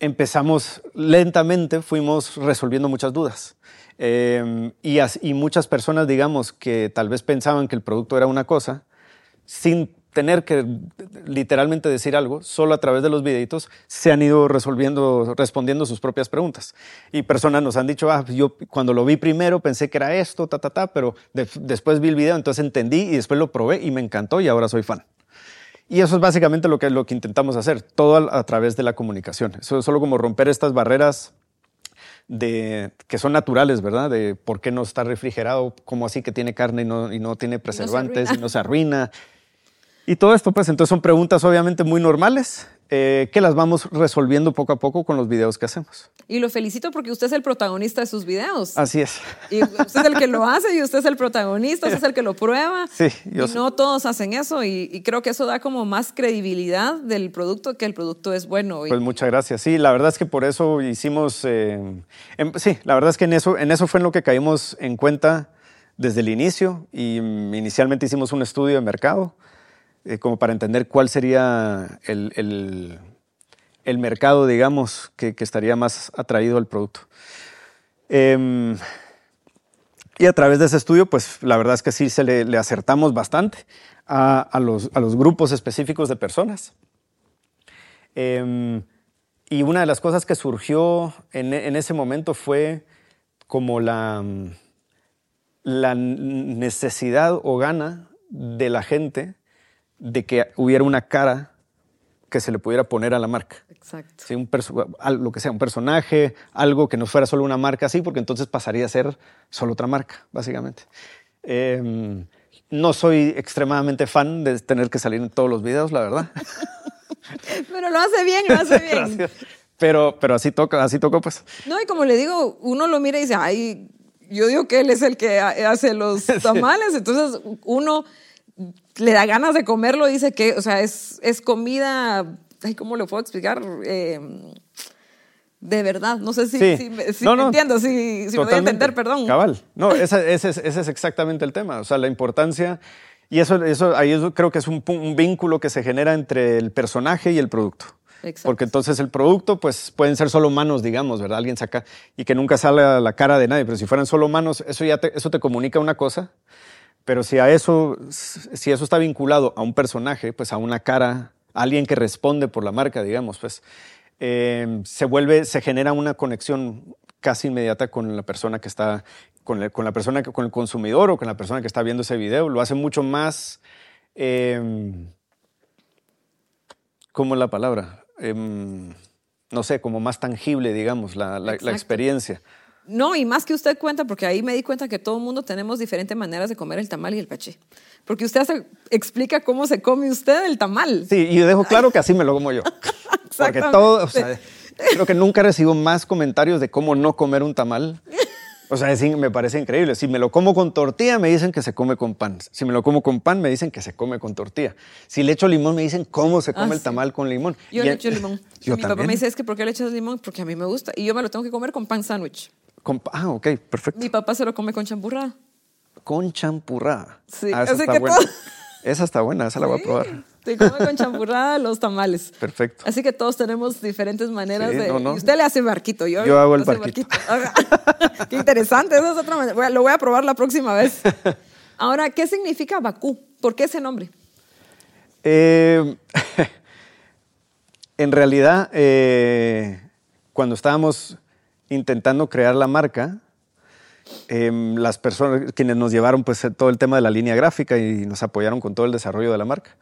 Speaker 2: empezamos lentamente, fuimos resolviendo muchas dudas. Em, y, y muchas personas, digamos, que tal vez pensaban que el producto era una cosa, sin tener que literalmente decir algo, solo a través de los videitos se han ido resolviendo, respondiendo sus propias preguntas. Y personas nos han dicho, ah, yo cuando lo vi primero pensé que era esto, ta, ta, ta, pero después vi el video, entonces entendí y después lo probé y me encantó y ahora soy fan. Y eso es básicamente lo que, lo que intentamos hacer, todo a, través de la comunicación. Eso es solo como romper estas barreras de, que son naturales, ¿verdad? De por qué no está refrigerado, como así que tiene carne y no, y no tiene preservantes y no se arruina. Y todo esto, pues entonces son preguntas obviamente muy normales eh, que las vamos resolviendo poco a poco con los videos que hacemos.
Speaker 1: Y lo felicito porque usted es el protagonista de sus videos.
Speaker 2: Así es.
Speaker 1: Y usted es el que lo hace y usted es el protagonista, usted es el que lo prueba.
Speaker 2: Sí,
Speaker 1: yo y no todos hacen eso y, creo que eso da como más credibilidad del producto que el producto es bueno.
Speaker 2: Pues muchas gracias. Sí, la verdad es que por eso hicimos, eh, sí, la verdad es que en eso, en eso fue en lo que caímos en cuenta desde el inicio y mm, inicialmente hicimos un estudio de mercado eh, como para entender cuál sería el, el, mercado, digamos, que, que, estaría más atraído al producto. Em, y a través de ese estudio, pues la verdad es que sí se le, acertamos bastante a, a, los, a, los, grupos específicos de personas. Em, y una de las cosas que surgió en, en ese momento fue como la, la necesidad o gana de la gente de que hubiera una cara que se le pudiera poner a la marca.
Speaker 1: Exacto.
Speaker 2: ¿Sí? Un lo que sea, un personaje, algo que no fuera solo una marca así, porque entonces pasaría a ser solo otra marca, básicamente. Em, no soy extremadamente fan de tener que salir en todos los videos, la verdad.
Speaker 1: Pero lo hace bien, lo hace bien.
Speaker 2: pero, pero así toca, así toca pues.
Speaker 1: No, y como le digo, uno lo mira y dice, ay, yo digo que él es el que hace los tamales, entonces uno le da ganas de comerlo, dice que, o sea, es, es comida, ay, ¿cómo lo puedo explicar? Eh, de verdad, no sé si, si, me entiendo, si, si me voy a entender, perdón.
Speaker 2: Cabal, no, ese, ese, ese, es exactamente el tema, o sea, la importancia, y eso, eso ahí creo que es un, un vínculo que se genera entre el personaje y el producto. Exacto. Porque entonces el producto, pues pueden ser solo manos, digamos, ¿verdad? Alguien saca y que nunca sale la cara de nadie, pero si fueran solo manos, eso ya te, eso te comunica una cosa, pero si a eso, si eso está vinculado a un personaje, pues a una cara, a alguien que responde por la marca, digamos, pues Em, se vuelve, se genera una conexión casi inmediata con la persona que está, con, la, persona, con el consumidor o con la persona que está viendo ese video. Lo hace mucho más, eh, ¿cómo es la palabra? Em, no sé, como más tangible, digamos, la, la, experiencia.
Speaker 1: No, y más que usted cuenta, porque ahí me di cuenta que todo el mundo tenemos diferentes maneras de comer el tamal y el paché. Porque usted explica cómo se come usted el tamal.
Speaker 2: Sí, y yo dejo claro que así me lo como yo. Porque todo, o sea, creo que nunca recibo más comentarios de cómo no comer un tamal. O sea, me parece increíble. Si me lo como con tortilla, me dicen que se come con pan. Si me lo como con pan, me dicen que se come con tortilla. Si le echo limón, me dicen cómo se come ah, el tamal con limón.
Speaker 1: Yo le echo limón. mi papá me dice, es que ¿por qué le echas limón? Porque a mí me gusta. Y yo me lo tengo que comer con pan sándwich.
Speaker 2: Ah, ok, perfecto.
Speaker 1: Mi papá se lo come con champurrada.
Speaker 2: Con champurrada.
Speaker 1: Sí, ah, así que buena.
Speaker 2: Esa está buena, esa la voy a probar.
Speaker 1: Te come con champurrada los tamales.
Speaker 2: Perfecto.
Speaker 1: Así que todos tenemos diferentes maneras de. Y usted le hace barquito, yo,
Speaker 2: yo hago el barquito.
Speaker 1: Qué interesante, eso es otra manera. Lo voy a probar la próxima vez. Ahora, ¿qué significa Bakú? ¿Por qué ese nombre?
Speaker 2: Eh, en realidad, eh, cuando estábamos intentando crear la marca, Em, las personas, quienes nos llevaron pues todo el tema de la línea gráfica y nos apoyaron con todo el desarrollo de la marca,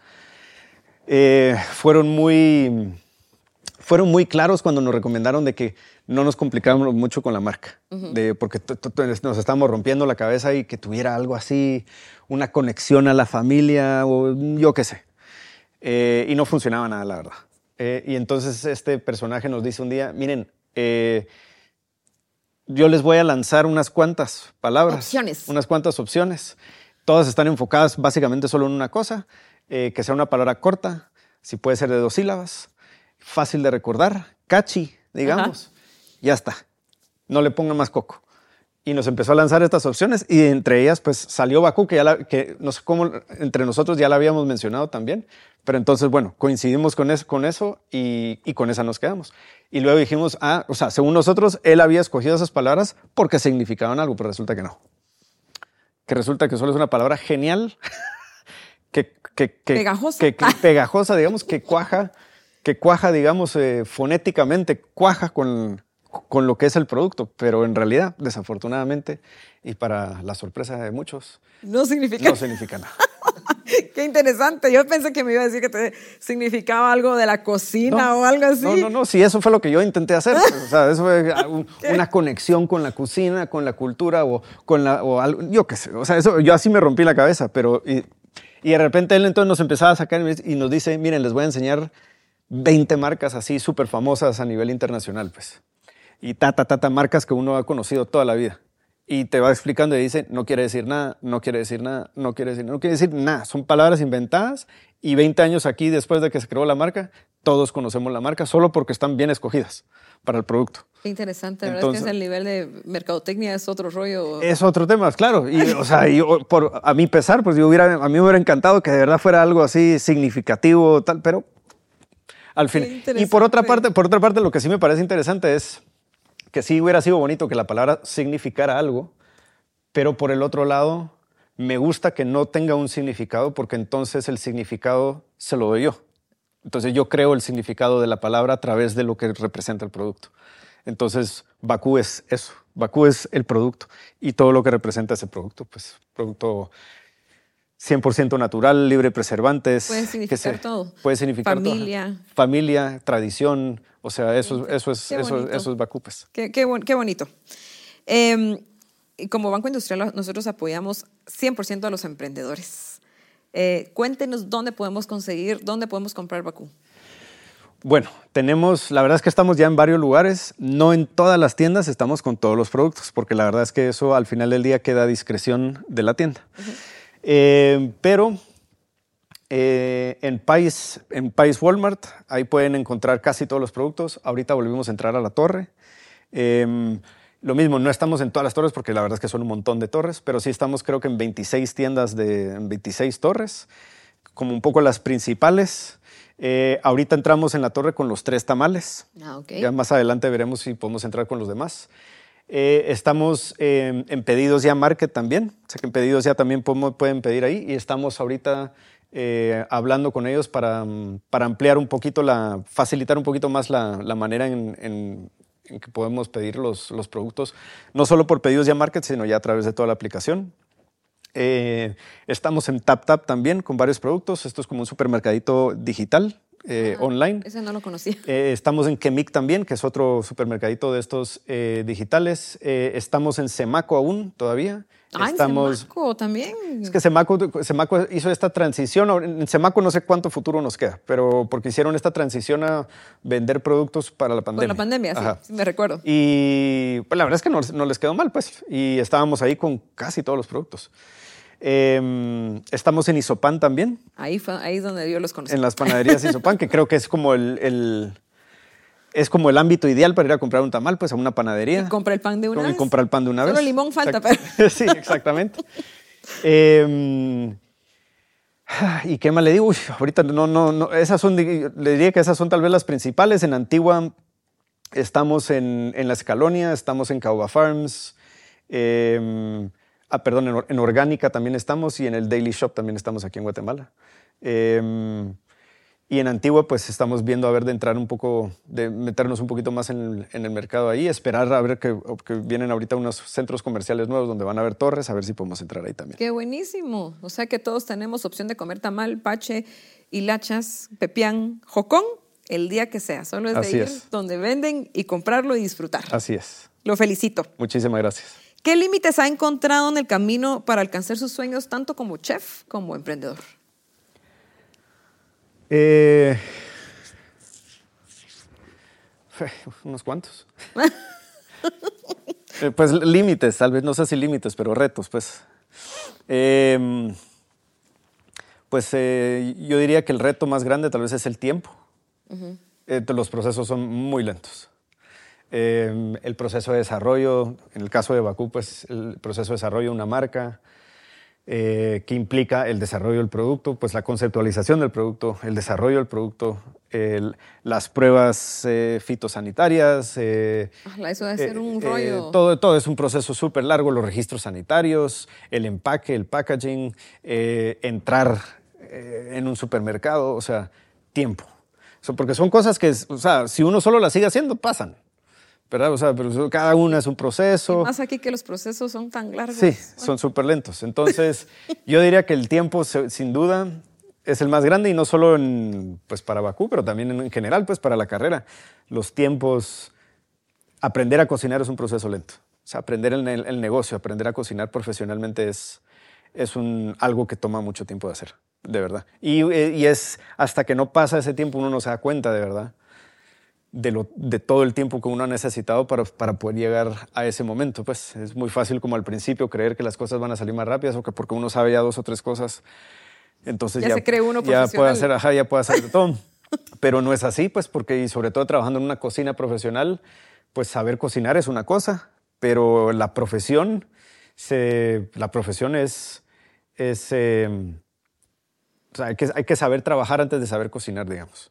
Speaker 2: eh, fueron muy fueron muy claros cuando nos recomendaron de que no nos complicáramos mucho con la marca, de, porque nos estábamos rompiendo la cabeza y que tuviera algo así, una conexión a la familia o yo qué sé. Eh, y no funcionaba nada, la verdad. Eh, y entonces este personaje nos dice un día, miren, yo les voy a lanzar unas cuantas palabras.
Speaker 1: Opciones.
Speaker 2: Unas cuantas opciones. Todas están enfocadas básicamente solo en una cosa, eh, que sea una palabra corta, si puede ser de dos sílabas, fácil de recordar, catchy, digamos. Ya está. No le pongan más coco. Y nos empezó a lanzar estas opciones y entre ellas pues salió Bakú, que, ya que no sé cómo entre nosotros ya la habíamos mencionado también, pero entonces bueno, coincidimos con eso, con eso y, y con esa nos quedamos. Y luego dijimos, ah, o sea, según nosotros, él había escogido esas palabras porque significaban algo, pero resulta que no. Que resulta que solo es una palabra genial, que, que,
Speaker 1: pegajosa.
Speaker 2: Que, pegajosa, digamos, que cuaja, que cuaja, digamos, eh, fonéticamente, cuaja con, con lo que es el producto, pero en realidad, desafortunadamente, y para la sorpresa de muchos,
Speaker 1: no significa,
Speaker 2: no significa nada.
Speaker 1: Qué interesante. Yo pensé que me iba a decir que te significaba algo de la cocina o algo así.
Speaker 2: No, no, no. Sí, eso fue lo que yo intenté hacer. o sea, eso fue una conexión con la cocina, con la cultura o con la. O algo, yo qué sé. O sea, eso, yo así me rompí la cabeza. Pero. Y, y de repente él entonces nos empezaba a sacar y nos dice: Miren, les voy a enseñar 20 marcas así súper famosas a nivel internacional, pues. Y ta, ta, ta, ta, marcas que uno ha conocido toda la vida y te va explicando y dice, no quiere decir nada, no quiere decir nada, no quiere decir, no quiere decir nada. Son palabras inventadas y 20 años aquí después de que se creó la marca, todos conocemos la marca solo porque están bien escogidas para el producto.
Speaker 1: Qué interesante, verdad es que el nivel de mercadotecnia es otro rollo.
Speaker 2: Es otro tema, claro. Y, o sea, por, a mi pesar, pues yo hubiera, a mí me hubiera encantado que de verdad fuera algo así significativo, tal, pero al fin. Y por otra parte, por otra parte, lo que sí me parece interesante es que sí hubiera sido bonito que la palabra significara algo, pero por el otro lado, me gusta que no tenga un significado porque entonces el significado se lo doy yo. Entonces yo creo el significado de la palabra a través de lo que representa el producto. Entonces Bakú es eso, Bakú es el producto y todo lo que representa ese producto, pues producto 100% natural, libre de preservantes.
Speaker 1: Puede significar todo.
Speaker 2: Puede significar
Speaker 1: familia.
Speaker 2: Familia, tradición, o sea, eso, eso es, eso, eso, es Bakupes.
Speaker 1: Qué, qué, qué bonito. Eh, como Banco Industrial, nosotros apoyamos 100% a los emprendedores. Eh, cuéntenos dónde podemos conseguir, dónde podemos comprar Bakú.
Speaker 2: Bueno, tenemos, la verdad es que estamos ya en varios lugares, no en todas las tiendas estamos con todos los productos, porque la verdad es que eso al final del día queda a discreción de la tienda. Eh, pero eh, en, País, en País Walmart, ahí pueden encontrar casi todos los productos. Ahorita volvimos a entrar a la torre. Em, lo mismo, no estamos en todas las torres porque la verdad es que son un montón de torres, pero sí estamos creo que en 26 tiendas de 26 torres, como un poco las principales. Eh, ahorita entramos en la torre con los tres tamales.
Speaker 1: Ah, okay.
Speaker 2: Ya más adelante veremos si podemos entrar con los demás. Eh, estamos en pedidos ya market también, o sea que en pedidos ya también pueden pedir ahí y estamos ahorita eh, hablando con ellos para, para, ampliar un poquito, la, facilitar un poquito más la, la manera en, en, que podemos pedir los, los, productos, no solo por pedidos ya market, sino ya a través de toda la aplicación. Eh, estamos en TapTap también con varios productos. Esto es como un supermercadito digital. Eh,
Speaker 1: Ah,
Speaker 2: online.
Speaker 1: Ese no lo conocía.
Speaker 2: Eh, estamos en Kemik también, que es otro supermercadito de estos eh, digitales. Estamos en Semaco aún todavía.
Speaker 1: Ah,
Speaker 2: estamos,
Speaker 1: en Semaco también.
Speaker 2: Es que Semaco, Semaco hizo esta transición. En Semaco no sé cuánto futuro nos queda, pero porque hicieron esta transición a vender productos para la pandemia.
Speaker 1: Con la pandemia,
Speaker 2: Ajá.
Speaker 1: sí, me recuerdo.
Speaker 2: Y pues, la verdad es que no, no les quedó mal, pues. Y estábamos ahí con casi todos los productos. Eh, estamos en Isopan también,
Speaker 1: Ahí, fue, ahí es donde yo los conocí.
Speaker 2: en las panaderías Isopan, que creo que es como el, el- es como el ámbito ideal para ir a comprar un tamal, pues a una panadería.
Speaker 1: Y compra el pan de una
Speaker 2: Y
Speaker 1: vez.
Speaker 2: comprar el pan de una
Speaker 1: Solo
Speaker 2: vez.
Speaker 1: limón falta,
Speaker 2: Exact- sí, exactamente. Eh, ¿Y qué más le digo? Uy, ahorita no, no, no. Esas son, le diría que esas son tal vez las principales. En Antigua estamos en, en La Escalonia, estamos en Cauba Farms. eh, ah, perdón, en, Or- en Orgánica también estamos y en el Daily Shop también estamos aquí en Guatemala. Eh, y en Antigua, pues estamos viendo a ver de entrar un poco, de meternos un poquito más en el, en el mercado ahí, esperar a ver que, que vienen ahorita unos centros comerciales nuevos donde van a haber torres, a ver si podemos entrar ahí también.
Speaker 1: Qué buenísimo. O sea que todos tenemos opción de comer tamal, pache, hilachas, pepián, jocón, el día que sea. Solo es
Speaker 2: Así
Speaker 1: de ir
Speaker 2: es.
Speaker 1: donde venden y comprarlo y disfrutar.
Speaker 2: Así es.
Speaker 1: Lo felicito.
Speaker 2: Muchísimas gracias.
Speaker 1: ¿Qué límites ha encontrado en el camino para alcanzar sus sueños tanto como chef como emprendedor?
Speaker 2: Eh, unos cuantos. Eh, pues límites, tal vez, no sé si límites, pero retos, pues. Eh, pues eh, yo diría que el reto más grande tal vez es el tiempo. Los procesos son muy lentos. Eh, el proceso de desarrollo, en el caso de Bakú, pues el proceso de desarrollo de una marca, eh, que implica el desarrollo del producto, pues la conceptualización del producto, el desarrollo del producto, el- las pruebas eh, fitosanitarias. eh,
Speaker 1: Eso debe ser
Speaker 2: eh,
Speaker 1: un
Speaker 2: eh,
Speaker 1: rollo.
Speaker 2: todo, todo es un proceso súper largo, los registros sanitarios, el empaque, el packaging, eh, entrar en un supermercado, o sea, tiempo. Porque son cosas que, o sea, si uno solo las sigue haciendo, pasan. ¿Verdad? O sea, pero cada una es un proceso.
Speaker 1: Más aquí que los procesos son tan largos.
Speaker 2: Sí, son súper lentos. Entonces, yo diría que el tiempo, sin duda, es el más grande y no solo en, pues, para Bakú, pero también en, en general, pues, para la carrera. Los tiempos, aprender a cocinar es un proceso lento. O sea, aprender el, el negocio, aprender a cocinar profesionalmente es, es un, algo que toma mucho tiempo de hacer, de verdad. Y, eh, y es hasta que no pasa ese tiempo uno no se da cuenta, de verdad, de, lo, de todo el tiempo que uno ha necesitado para, para poder llegar a ese momento. Pues es muy fácil como al principio creer que las cosas van a salir más rápidas o que porque uno sabe ya dos o tres cosas, entonces
Speaker 1: Ya
Speaker 2: ya,
Speaker 1: se cree uno
Speaker 2: ya puede hacer, ajá, ya puede hacer de todo. Pero no es así, pues porque y sobre todo trabajando en una cocina profesional, pues saber cocinar es una cosa, pero la profesión, se, la profesión es, es eh, o sea, hay que, hay que saber trabajar antes de saber cocinar, digamos.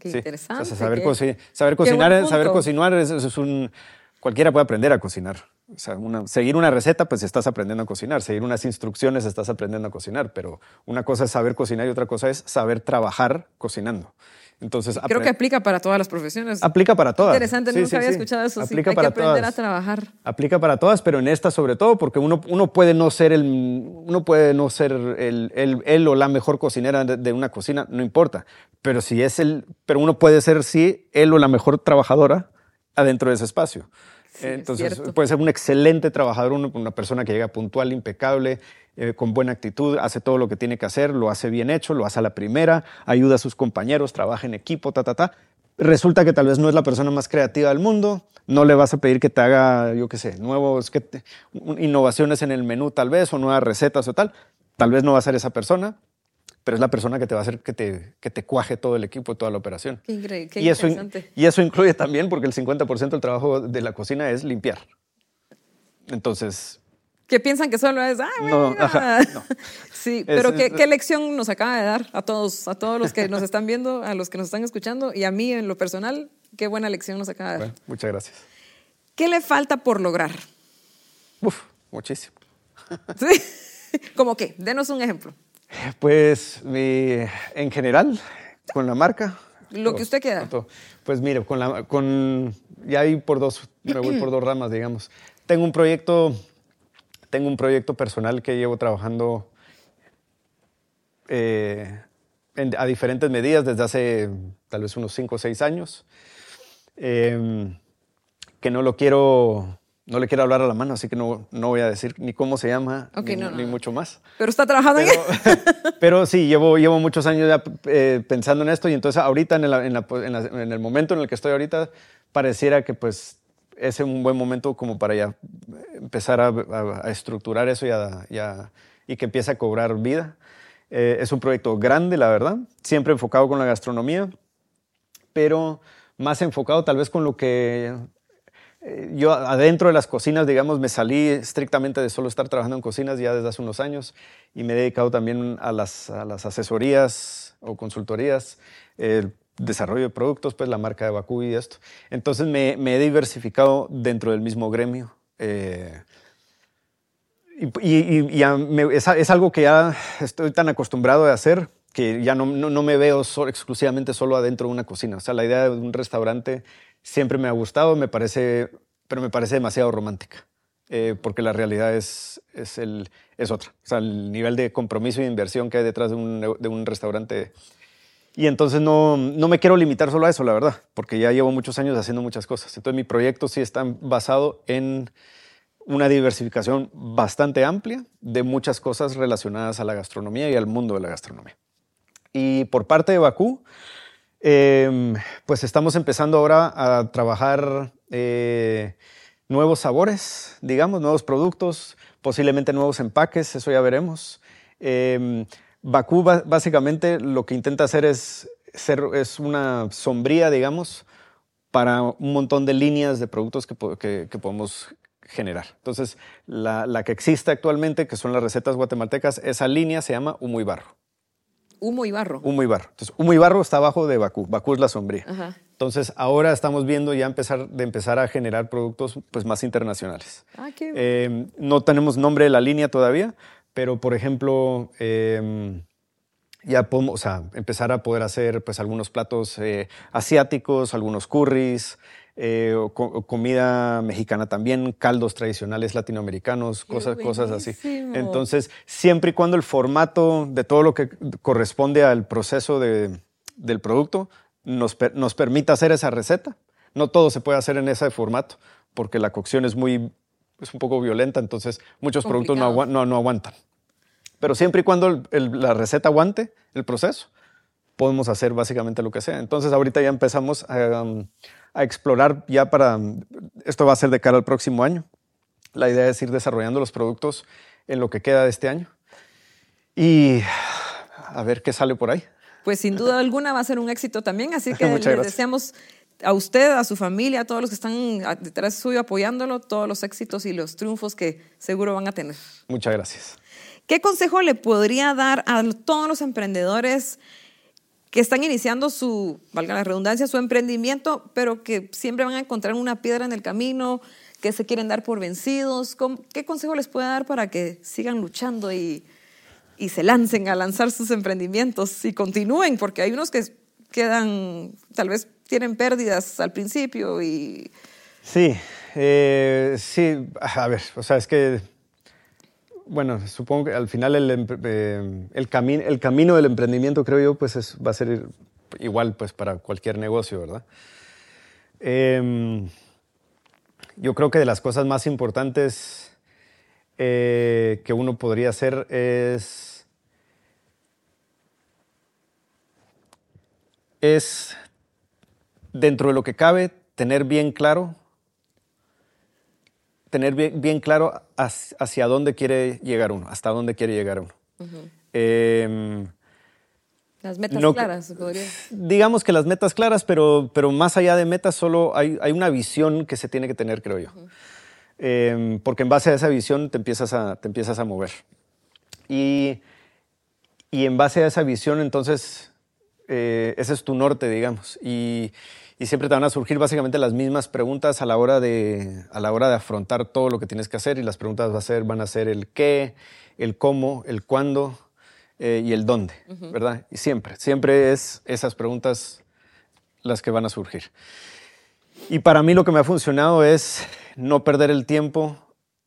Speaker 1: Qué
Speaker 2: Sí,
Speaker 1: interesante.
Speaker 2: o sea, saber,
Speaker 1: qué-
Speaker 2: saber cocinar, saber cocinar es, es un cualquiera puede aprender a cocinar. O sea, una- seguir una receta, pues estás aprendiendo a cocinar. Seguir unas instrucciones, estás aprendiendo a cocinar. Pero una cosa es saber cocinar y otra cosa es saber trabajar cocinando. Entonces,
Speaker 1: Creo que aplica para todas las profesiones.
Speaker 2: aplica para todas.
Speaker 1: Interesante,
Speaker 2: Sí,
Speaker 1: nunca
Speaker 2: sí,
Speaker 1: había
Speaker 2: sí.
Speaker 1: escuchado eso.
Speaker 2: Aplica
Speaker 1: Hay
Speaker 2: para
Speaker 1: que aprender
Speaker 2: todas.
Speaker 1: a trabajar.
Speaker 2: Aplica para todas, pero en esta sobre todo, porque uno, uno puede no ser el, uno puede no ser el, el- el o la mejor cocinera de, una cocina, no importa. Pero si es el, pero uno puede ser sí el o la mejor trabajadora adentro de ese espacio.
Speaker 1: Sí,
Speaker 2: Entonces puede ser un excelente trabajador, una persona que llega puntual, impecable, eh, con buena actitud, hace todo lo que tiene que hacer, lo hace bien hecho, lo hace a la primera, ayuda a sus compañeros, trabaja en equipo, ta, ta, ta. resulta que tal vez no es la persona más creativa del mundo, no le vas a pedir que te haga, yo qué sé, nuevos, que innovaciones en el menú tal vez, o nuevas recetas o tal. Tal vez no va a ser esa persona, pero es la persona que te va a hacer que te, que te cuaje todo el equipo, toda la operación.
Speaker 1: Qué, increíble, qué
Speaker 2: y eso,
Speaker 1: interesante.
Speaker 2: y eso incluye también, porque el 50% del trabajo de la cocina es limpiar. Entonces,
Speaker 1: que piensan que solo es, ah,
Speaker 2: No, ajá, no.
Speaker 1: Sí,
Speaker 2: Es-
Speaker 1: pero qué,
Speaker 2: es-
Speaker 1: qué lección nos acaba de dar a todos, a todos los que nos están viendo, a los que nos están escuchando y a mí en lo personal, qué buena lección nos acaba de dar.
Speaker 2: bueno, muchas gracias.
Speaker 1: ¿Qué le falta por lograr?
Speaker 2: Uf, muchísimo.
Speaker 1: ¿Sí? ¿Cómo qué? Denos un ejemplo.
Speaker 2: Pues en general, con la marca.
Speaker 1: Lo que usted quiera.
Speaker 2: Pues mire, con la, con, ya ahí por dos, me voy por dos ramas, digamos. Tengo un proyecto, tengo un proyecto personal que llevo trabajando eh, en- a diferentes medidas desde hace tal vez unos cinco o seis años. Em, que no lo quiero, no le quiero hablar a la mano, así que no, no voy a decir ni cómo se llama, ni,
Speaker 1: no, no,
Speaker 2: ni
Speaker 1: no.
Speaker 2: mucho más.
Speaker 1: Pero está trabajando en
Speaker 2: Pero, pero sí, llevo, llevo muchos años ya eh, pensando en esto y entonces ahorita, en, la- en la- en el momento en el que estoy ahorita, pareciera que pues es un buen momento como para ya empezar a, a- a estructurar eso y, a- y que empiece a cobrar vida. Eh, es un proyecto grande, la verdad, siempre enfocado con la gastronomía, pero más enfocado tal vez con lo que yo adentro de las cocinas, digamos, me salí estrictamente de solo estar trabajando en cocinas ya desde hace unos años y me he dedicado también a las, a las asesorías o consultorías, el desarrollo de productos, pues la marca de Bakú y esto. Entonces me, he diversificado dentro del mismo gremio. eh, y, es, algo que ya estoy tan acostumbrado a hacer que ya no, no, me veo exclusivamente solo adentro de una cocina. O sea, la idea de un restaurante siempre me ha gustado, me parece, pero me parece demasiado romántica. eh, porque la realidad es, es, el, es otra. O sea, el nivel de compromiso y inversión que hay detrás de un, de un restaurante. Y entonces no, no me quiero limitar solo a eso, la verdad, porque ya llevo muchos años haciendo muchas cosas. Entonces mi proyecto sí está basado en una diversificación bastante amplia de muchas cosas relacionadas a la gastronomía y al mundo de la gastronomía. Y por parte de Bakú, eh, pues estamos empezando ahora a trabajar eh, nuevos sabores, digamos, nuevos productos, posiblemente nuevos empaques, eso ya veremos. Eh, Bakú ba- básicamente lo que intenta hacer es, ser, es una sombría, digamos, para un montón de líneas de productos que, que- podemos generar. Entonces, la, la que existe actualmente, que son las recetas guatemaltecas, esa línea se llama Humo Barro.
Speaker 1: Humo y barro.
Speaker 2: Humo y Barro. Entonces, Humo y Barro está abajo de Bakú. Bakú es la sombría.
Speaker 1: Ajá.
Speaker 2: Entonces, ahora estamos viendo ya empezar, de empezar a generar productos pues, más internacionales.
Speaker 1: Ah, qué...
Speaker 2: Eh, no tenemos nombre de la línea todavía, pero por ejemplo, eh, ya podemos o sea, empezar a poder hacer pues, algunos platos eh, asiáticos, algunos curries, eh, co- comida mexicana también, caldos tradicionales latinoamericanos,
Speaker 1: Qué
Speaker 2: cosas, cosas así. Entonces, siempre y cuando el formato de todo lo que corresponde al proceso de- del producto nos, nos permita hacer esa receta, no todo se puede hacer en ese formato, porque la cocción es muy es un poco violenta, entonces muchos productos no,
Speaker 1: Complicado.
Speaker 2: agua- no- no aguantan. Pero siempre y cuando el- el- la receta aguante el proceso, podemos hacer básicamente lo que sea. Entonces ahorita ya empezamos a, um, a explorar ya para, um, esto va a ser de cara al próximo año. La idea es ir desarrollando los productos en lo que queda de este año y a ver qué sale por ahí.
Speaker 1: Pues sin duda alguna va a ser un éxito también, así que les
Speaker 2: gracias.
Speaker 1: deseamos a usted, a su familia, a todos los que están detrás suyo apoyándolo, todos los éxitos y los triunfos que seguro van a tener.
Speaker 2: Muchas gracias.
Speaker 1: ¿Qué consejo le podría dar a todos los emprendedores que están iniciando su, valga la redundancia, su emprendimiento, pero que siempre van a encontrar una piedra en el camino, que se quieren dar por vencidos? ¿Cómo- ¿Qué consejo les puede dar para que sigan luchando y, y se lancen a lanzar sus emprendimientos y continúen? Porque hay unos que quedan, tal vez tienen pérdidas al principio y
Speaker 2: Sí, eh, sí, a ver, o sea, es que, bueno, supongo que al final el, eh, el, el camino del emprendimiento, creo yo, pues es- va a ser igual pues para cualquier negocio, ¿verdad? Em, yo creo que de las cosas más importantes eh, que uno podría hacer es, es dentro de lo que cabe, tener bien claro, tener bien, bien claro hacia, hacia dónde quiere llegar uno, hasta dónde quiere llegar uno. Em,
Speaker 1: Las metas
Speaker 2: No-
Speaker 1: claras, podría.
Speaker 2: digamos que las metas claras, pero, pero más allá de metas, solo hay, hay una visión que se tiene que tener, creo yo. Em, porque en base a esa visión te empiezas a, te empiezas a mover. Y, y en base a esa visión, entonces, eh, ese es tu norte, digamos. Y, y siempre te van a surgir básicamente las mismas preguntas a la hora de, a la hora de afrontar todo lo que tienes que hacer. Y las preguntas va a ser, van a ser el qué, el cómo, el cuándo eh, y el dónde, ¿verdad? Y siempre, siempre es esas preguntas las que van a surgir. Y para mí lo que me ha funcionado es no perder el tiempo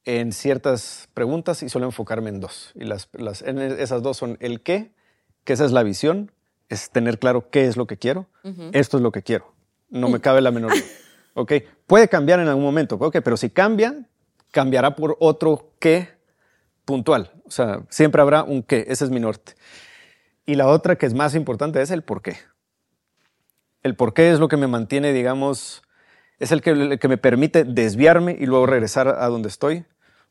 Speaker 2: en ciertas preguntas y solo enfocarme en dos. Y las, las- en esas dos son el qué, que esa es la visión, es tener claro qué es lo que quiero, esto es lo que quiero. No me cabe la menor duda. ¿Ok? Puede cambiar en algún momento, ¿ok? Pero si cambia, cambiará por otro qué puntual. O sea, siempre habrá un qué, ese es mi norte. Y la otra que es más importante es el por qué. El por qué es lo que me mantiene, digamos, es el que, el que me permite desviarme y luego regresar a donde estoy,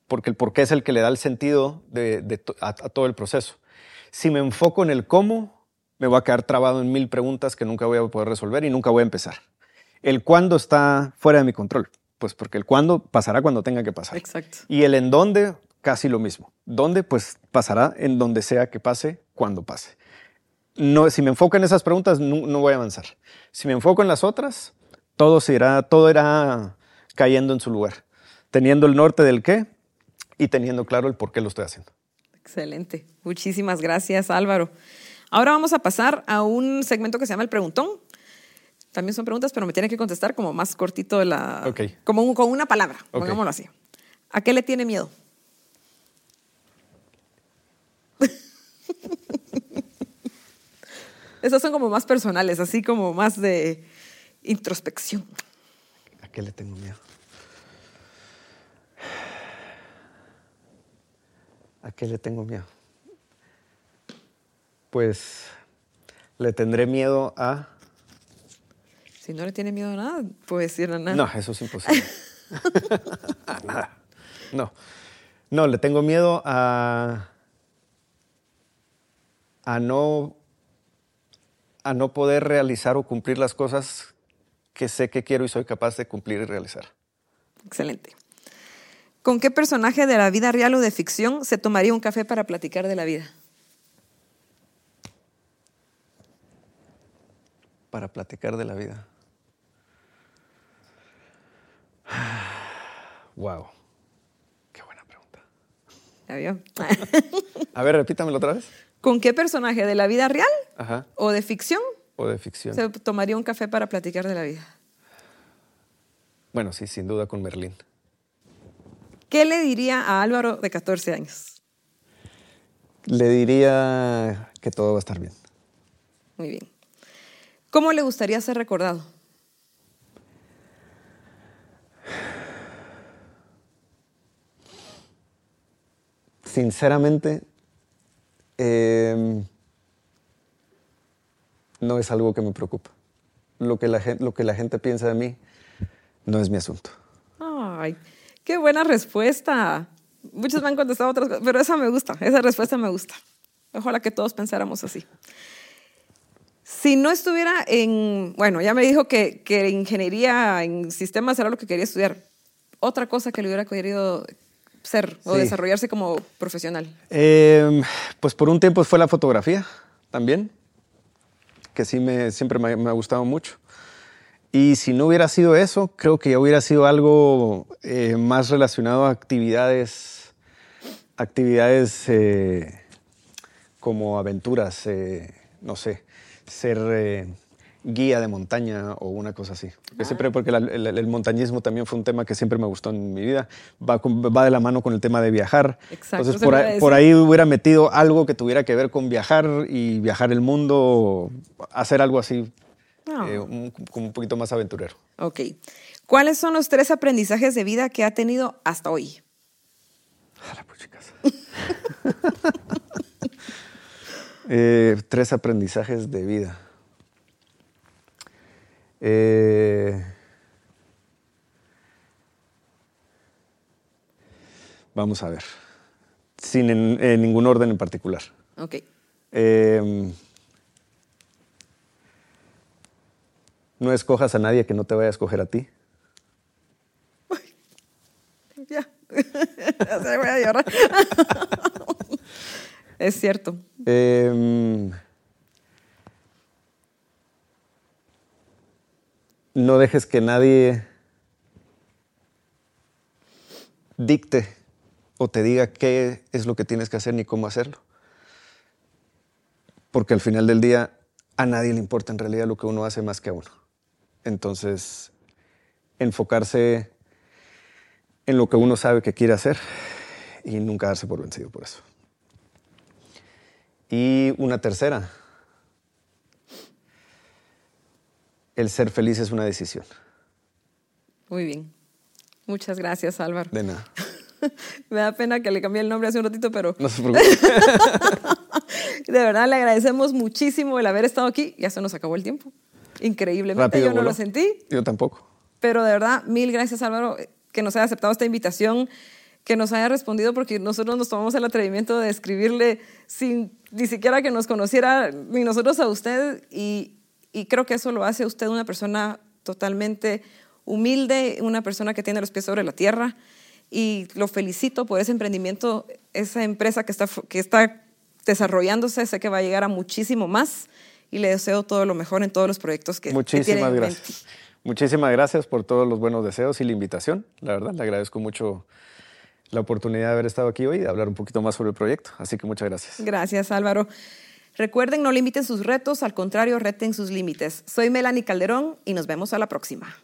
Speaker 2: porque el por qué es el que le da el sentido de, de to- a, a todo el proceso. Si me enfoco en el cómo, me voy a quedar trabado en mil preguntas que nunca voy a poder resolver y nunca voy a empezar. El cuándo está fuera de mi control, pues porque el cuándo pasará cuando tenga que pasar.
Speaker 1: Exacto.
Speaker 2: Y el en dónde, casi lo mismo. ¿Dónde? Pues pasará en donde sea que pase, cuando pase. No, si me enfoco en esas preguntas, no, no voy a avanzar. Si me enfoco en las otras, todo, se irá, todo irá cayendo en su lugar. Teniendo el norte del qué y teniendo claro el por qué lo estoy haciendo.
Speaker 1: Excelente. Muchísimas gracias, Álvaro. Ahora vamos a pasar a un segmento que se llama el preguntón. También son preguntas, pero me tienen que contestar como más cortito de la,
Speaker 2: Ok.
Speaker 1: como un- con una palabra, pongámoslo así. ¿A qué le tiene miedo? Esas son como más personales, así como más de introspección.
Speaker 2: ¿A qué le tengo miedo? ¿A qué le tengo miedo? Pues le tendré miedo a...
Speaker 1: Si no le tiene miedo a nada, puede decir a nada.
Speaker 2: No, eso es imposible. a nada. No. No, le tengo miedo a. a no. a no poder realizar o cumplir las cosas que sé que quiero y soy capaz de cumplir y realizar.
Speaker 1: Excelente. ¿Con qué personaje de la vida real o de ficción se tomaría un café para platicar de la vida?
Speaker 2: Para platicar de la vida. Wow. Qué buena pregunta.
Speaker 1: ¿Ya vio?
Speaker 2: A ver, repítamelo otra vez.
Speaker 1: ¿Con qué personaje de la vida real
Speaker 2: Ajá.
Speaker 1: o de ficción
Speaker 2: O de ficción.
Speaker 1: se tomaría un café para platicar de la vida?
Speaker 2: Bueno, sí, sin duda con Merlín.
Speaker 1: ¿Qué le diría a Álvaro de 14 años?
Speaker 2: Le diría que todo va a estar bien.
Speaker 1: Muy bien. ¿Cómo le gustaría ser recordado?
Speaker 2: Sinceramente, eh, no es algo que me preocupa. Lo que, la gente, lo que la gente piensa de mí no es mi asunto.
Speaker 1: Ay, qué buena respuesta. Muchos me han contestado otras cosas, pero esa me gusta, esa respuesta me gusta. Ojalá que todos pensáramos así. Si no estuviera en, bueno, ya me dijo que, que ingeniería en sistemas era lo que quería estudiar. Otra cosa que le hubiera querido ser o
Speaker 2: Sí.
Speaker 1: desarrollarse como profesional.
Speaker 2: Eh, pues por un tiempo fue la fotografía también, que sí me, siempre me, me ha gustado mucho. Y si no hubiera sido eso, creo que ya hubiera sido algo eh, más relacionado a actividades, actividades eh, como aventuras, eh, no sé, ser guía de montaña o una cosa así. Porque, siempre, porque la- el, el montañismo también fue un tema que siempre me gustó en mi vida. Va, de la mano con el tema de viajar.
Speaker 1: Exacto,
Speaker 2: Entonces, por
Speaker 1: a
Speaker 2: ahí, por
Speaker 1: decir.
Speaker 2: ahí hubiera metido algo que tuviera que ver con viajar y viajar el mundo, hacer algo así,
Speaker 1: Ah.
Speaker 2: eh, un, como un poquito más aventurero.
Speaker 1: Ok. ¿Cuáles son los tres aprendizajes de vida que ha tenido hasta hoy?
Speaker 2: A la puchicas. Eh, tres aprendizajes de vida. Eh, vamos a ver. Sin en- en ningún orden en particular.
Speaker 1: Ok.
Speaker 2: Eh, no escojas a nadie que no te vaya a escoger a ti.
Speaker 1: Ya. Ya se voy a llorar. es cierto.
Speaker 2: Eh, no dejes que nadie dicte o te diga qué es lo que tienes que hacer ni cómo hacerlo. Porque al final del día a nadie le importa en realidad lo que uno hace más que a uno. Entonces, enfocarse en lo que uno sabe que quiere hacer y nunca darse por vencido por eso. Y una tercera, el ser feliz es una decisión.
Speaker 1: Muy bien. Muchas gracias, Álvaro.
Speaker 2: De nada.
Speaker 1: Me da pena que le cambié el nombre hace un ratito, pero
Speaker 2: No se preocupe.
Speaker 1: de verdad le agradecemos muchísimo el haber estado aquí. Ya se nos acabó el tiempo. Increíblemente,
Speaker 2: Rápido
Speaker 1: yo no
Speaker 2: voló.
Speaker 1: lo sentí,
Speaker 2: Yo tampoco.
Speaker 1: pero de verdad, mil gracias, Álvaro, que nos haya aceptado esta invitación, que nos haya respondido, porque nosotros nos tomamos el atrevimiento de escribirle sin ni siquiera que nos conociera, ni nosotros a usted, y, y creo que eso lo hace usted una persona totalmente humilde, una persona que tiene los pies sobre la tierra, y lo felicito por ese emprendimiento, esa empresa que está, que está desarrollándose, sé que va a llegar a muchísimo más, y le deseo todo lo mejor en todos los proyectos que, que tiene
Speaker 2: Muchísimas
Speaker 1: en mente.
Speaker 2: gracias. Muchísimas gracias por todos los buenos deseos y la invitación. La verdad, le agradezco mucho la oportunidad de haber estado aquí hoy y de hablar un poquito más sobre el proyecto. Así que muchas gracias.
Speaker 1: Gracias, Álvaro. Recuerden, no limiten sus retos, al contrario, reten sus límites. Soy Melanie Calderón y nos vemos a la próxima.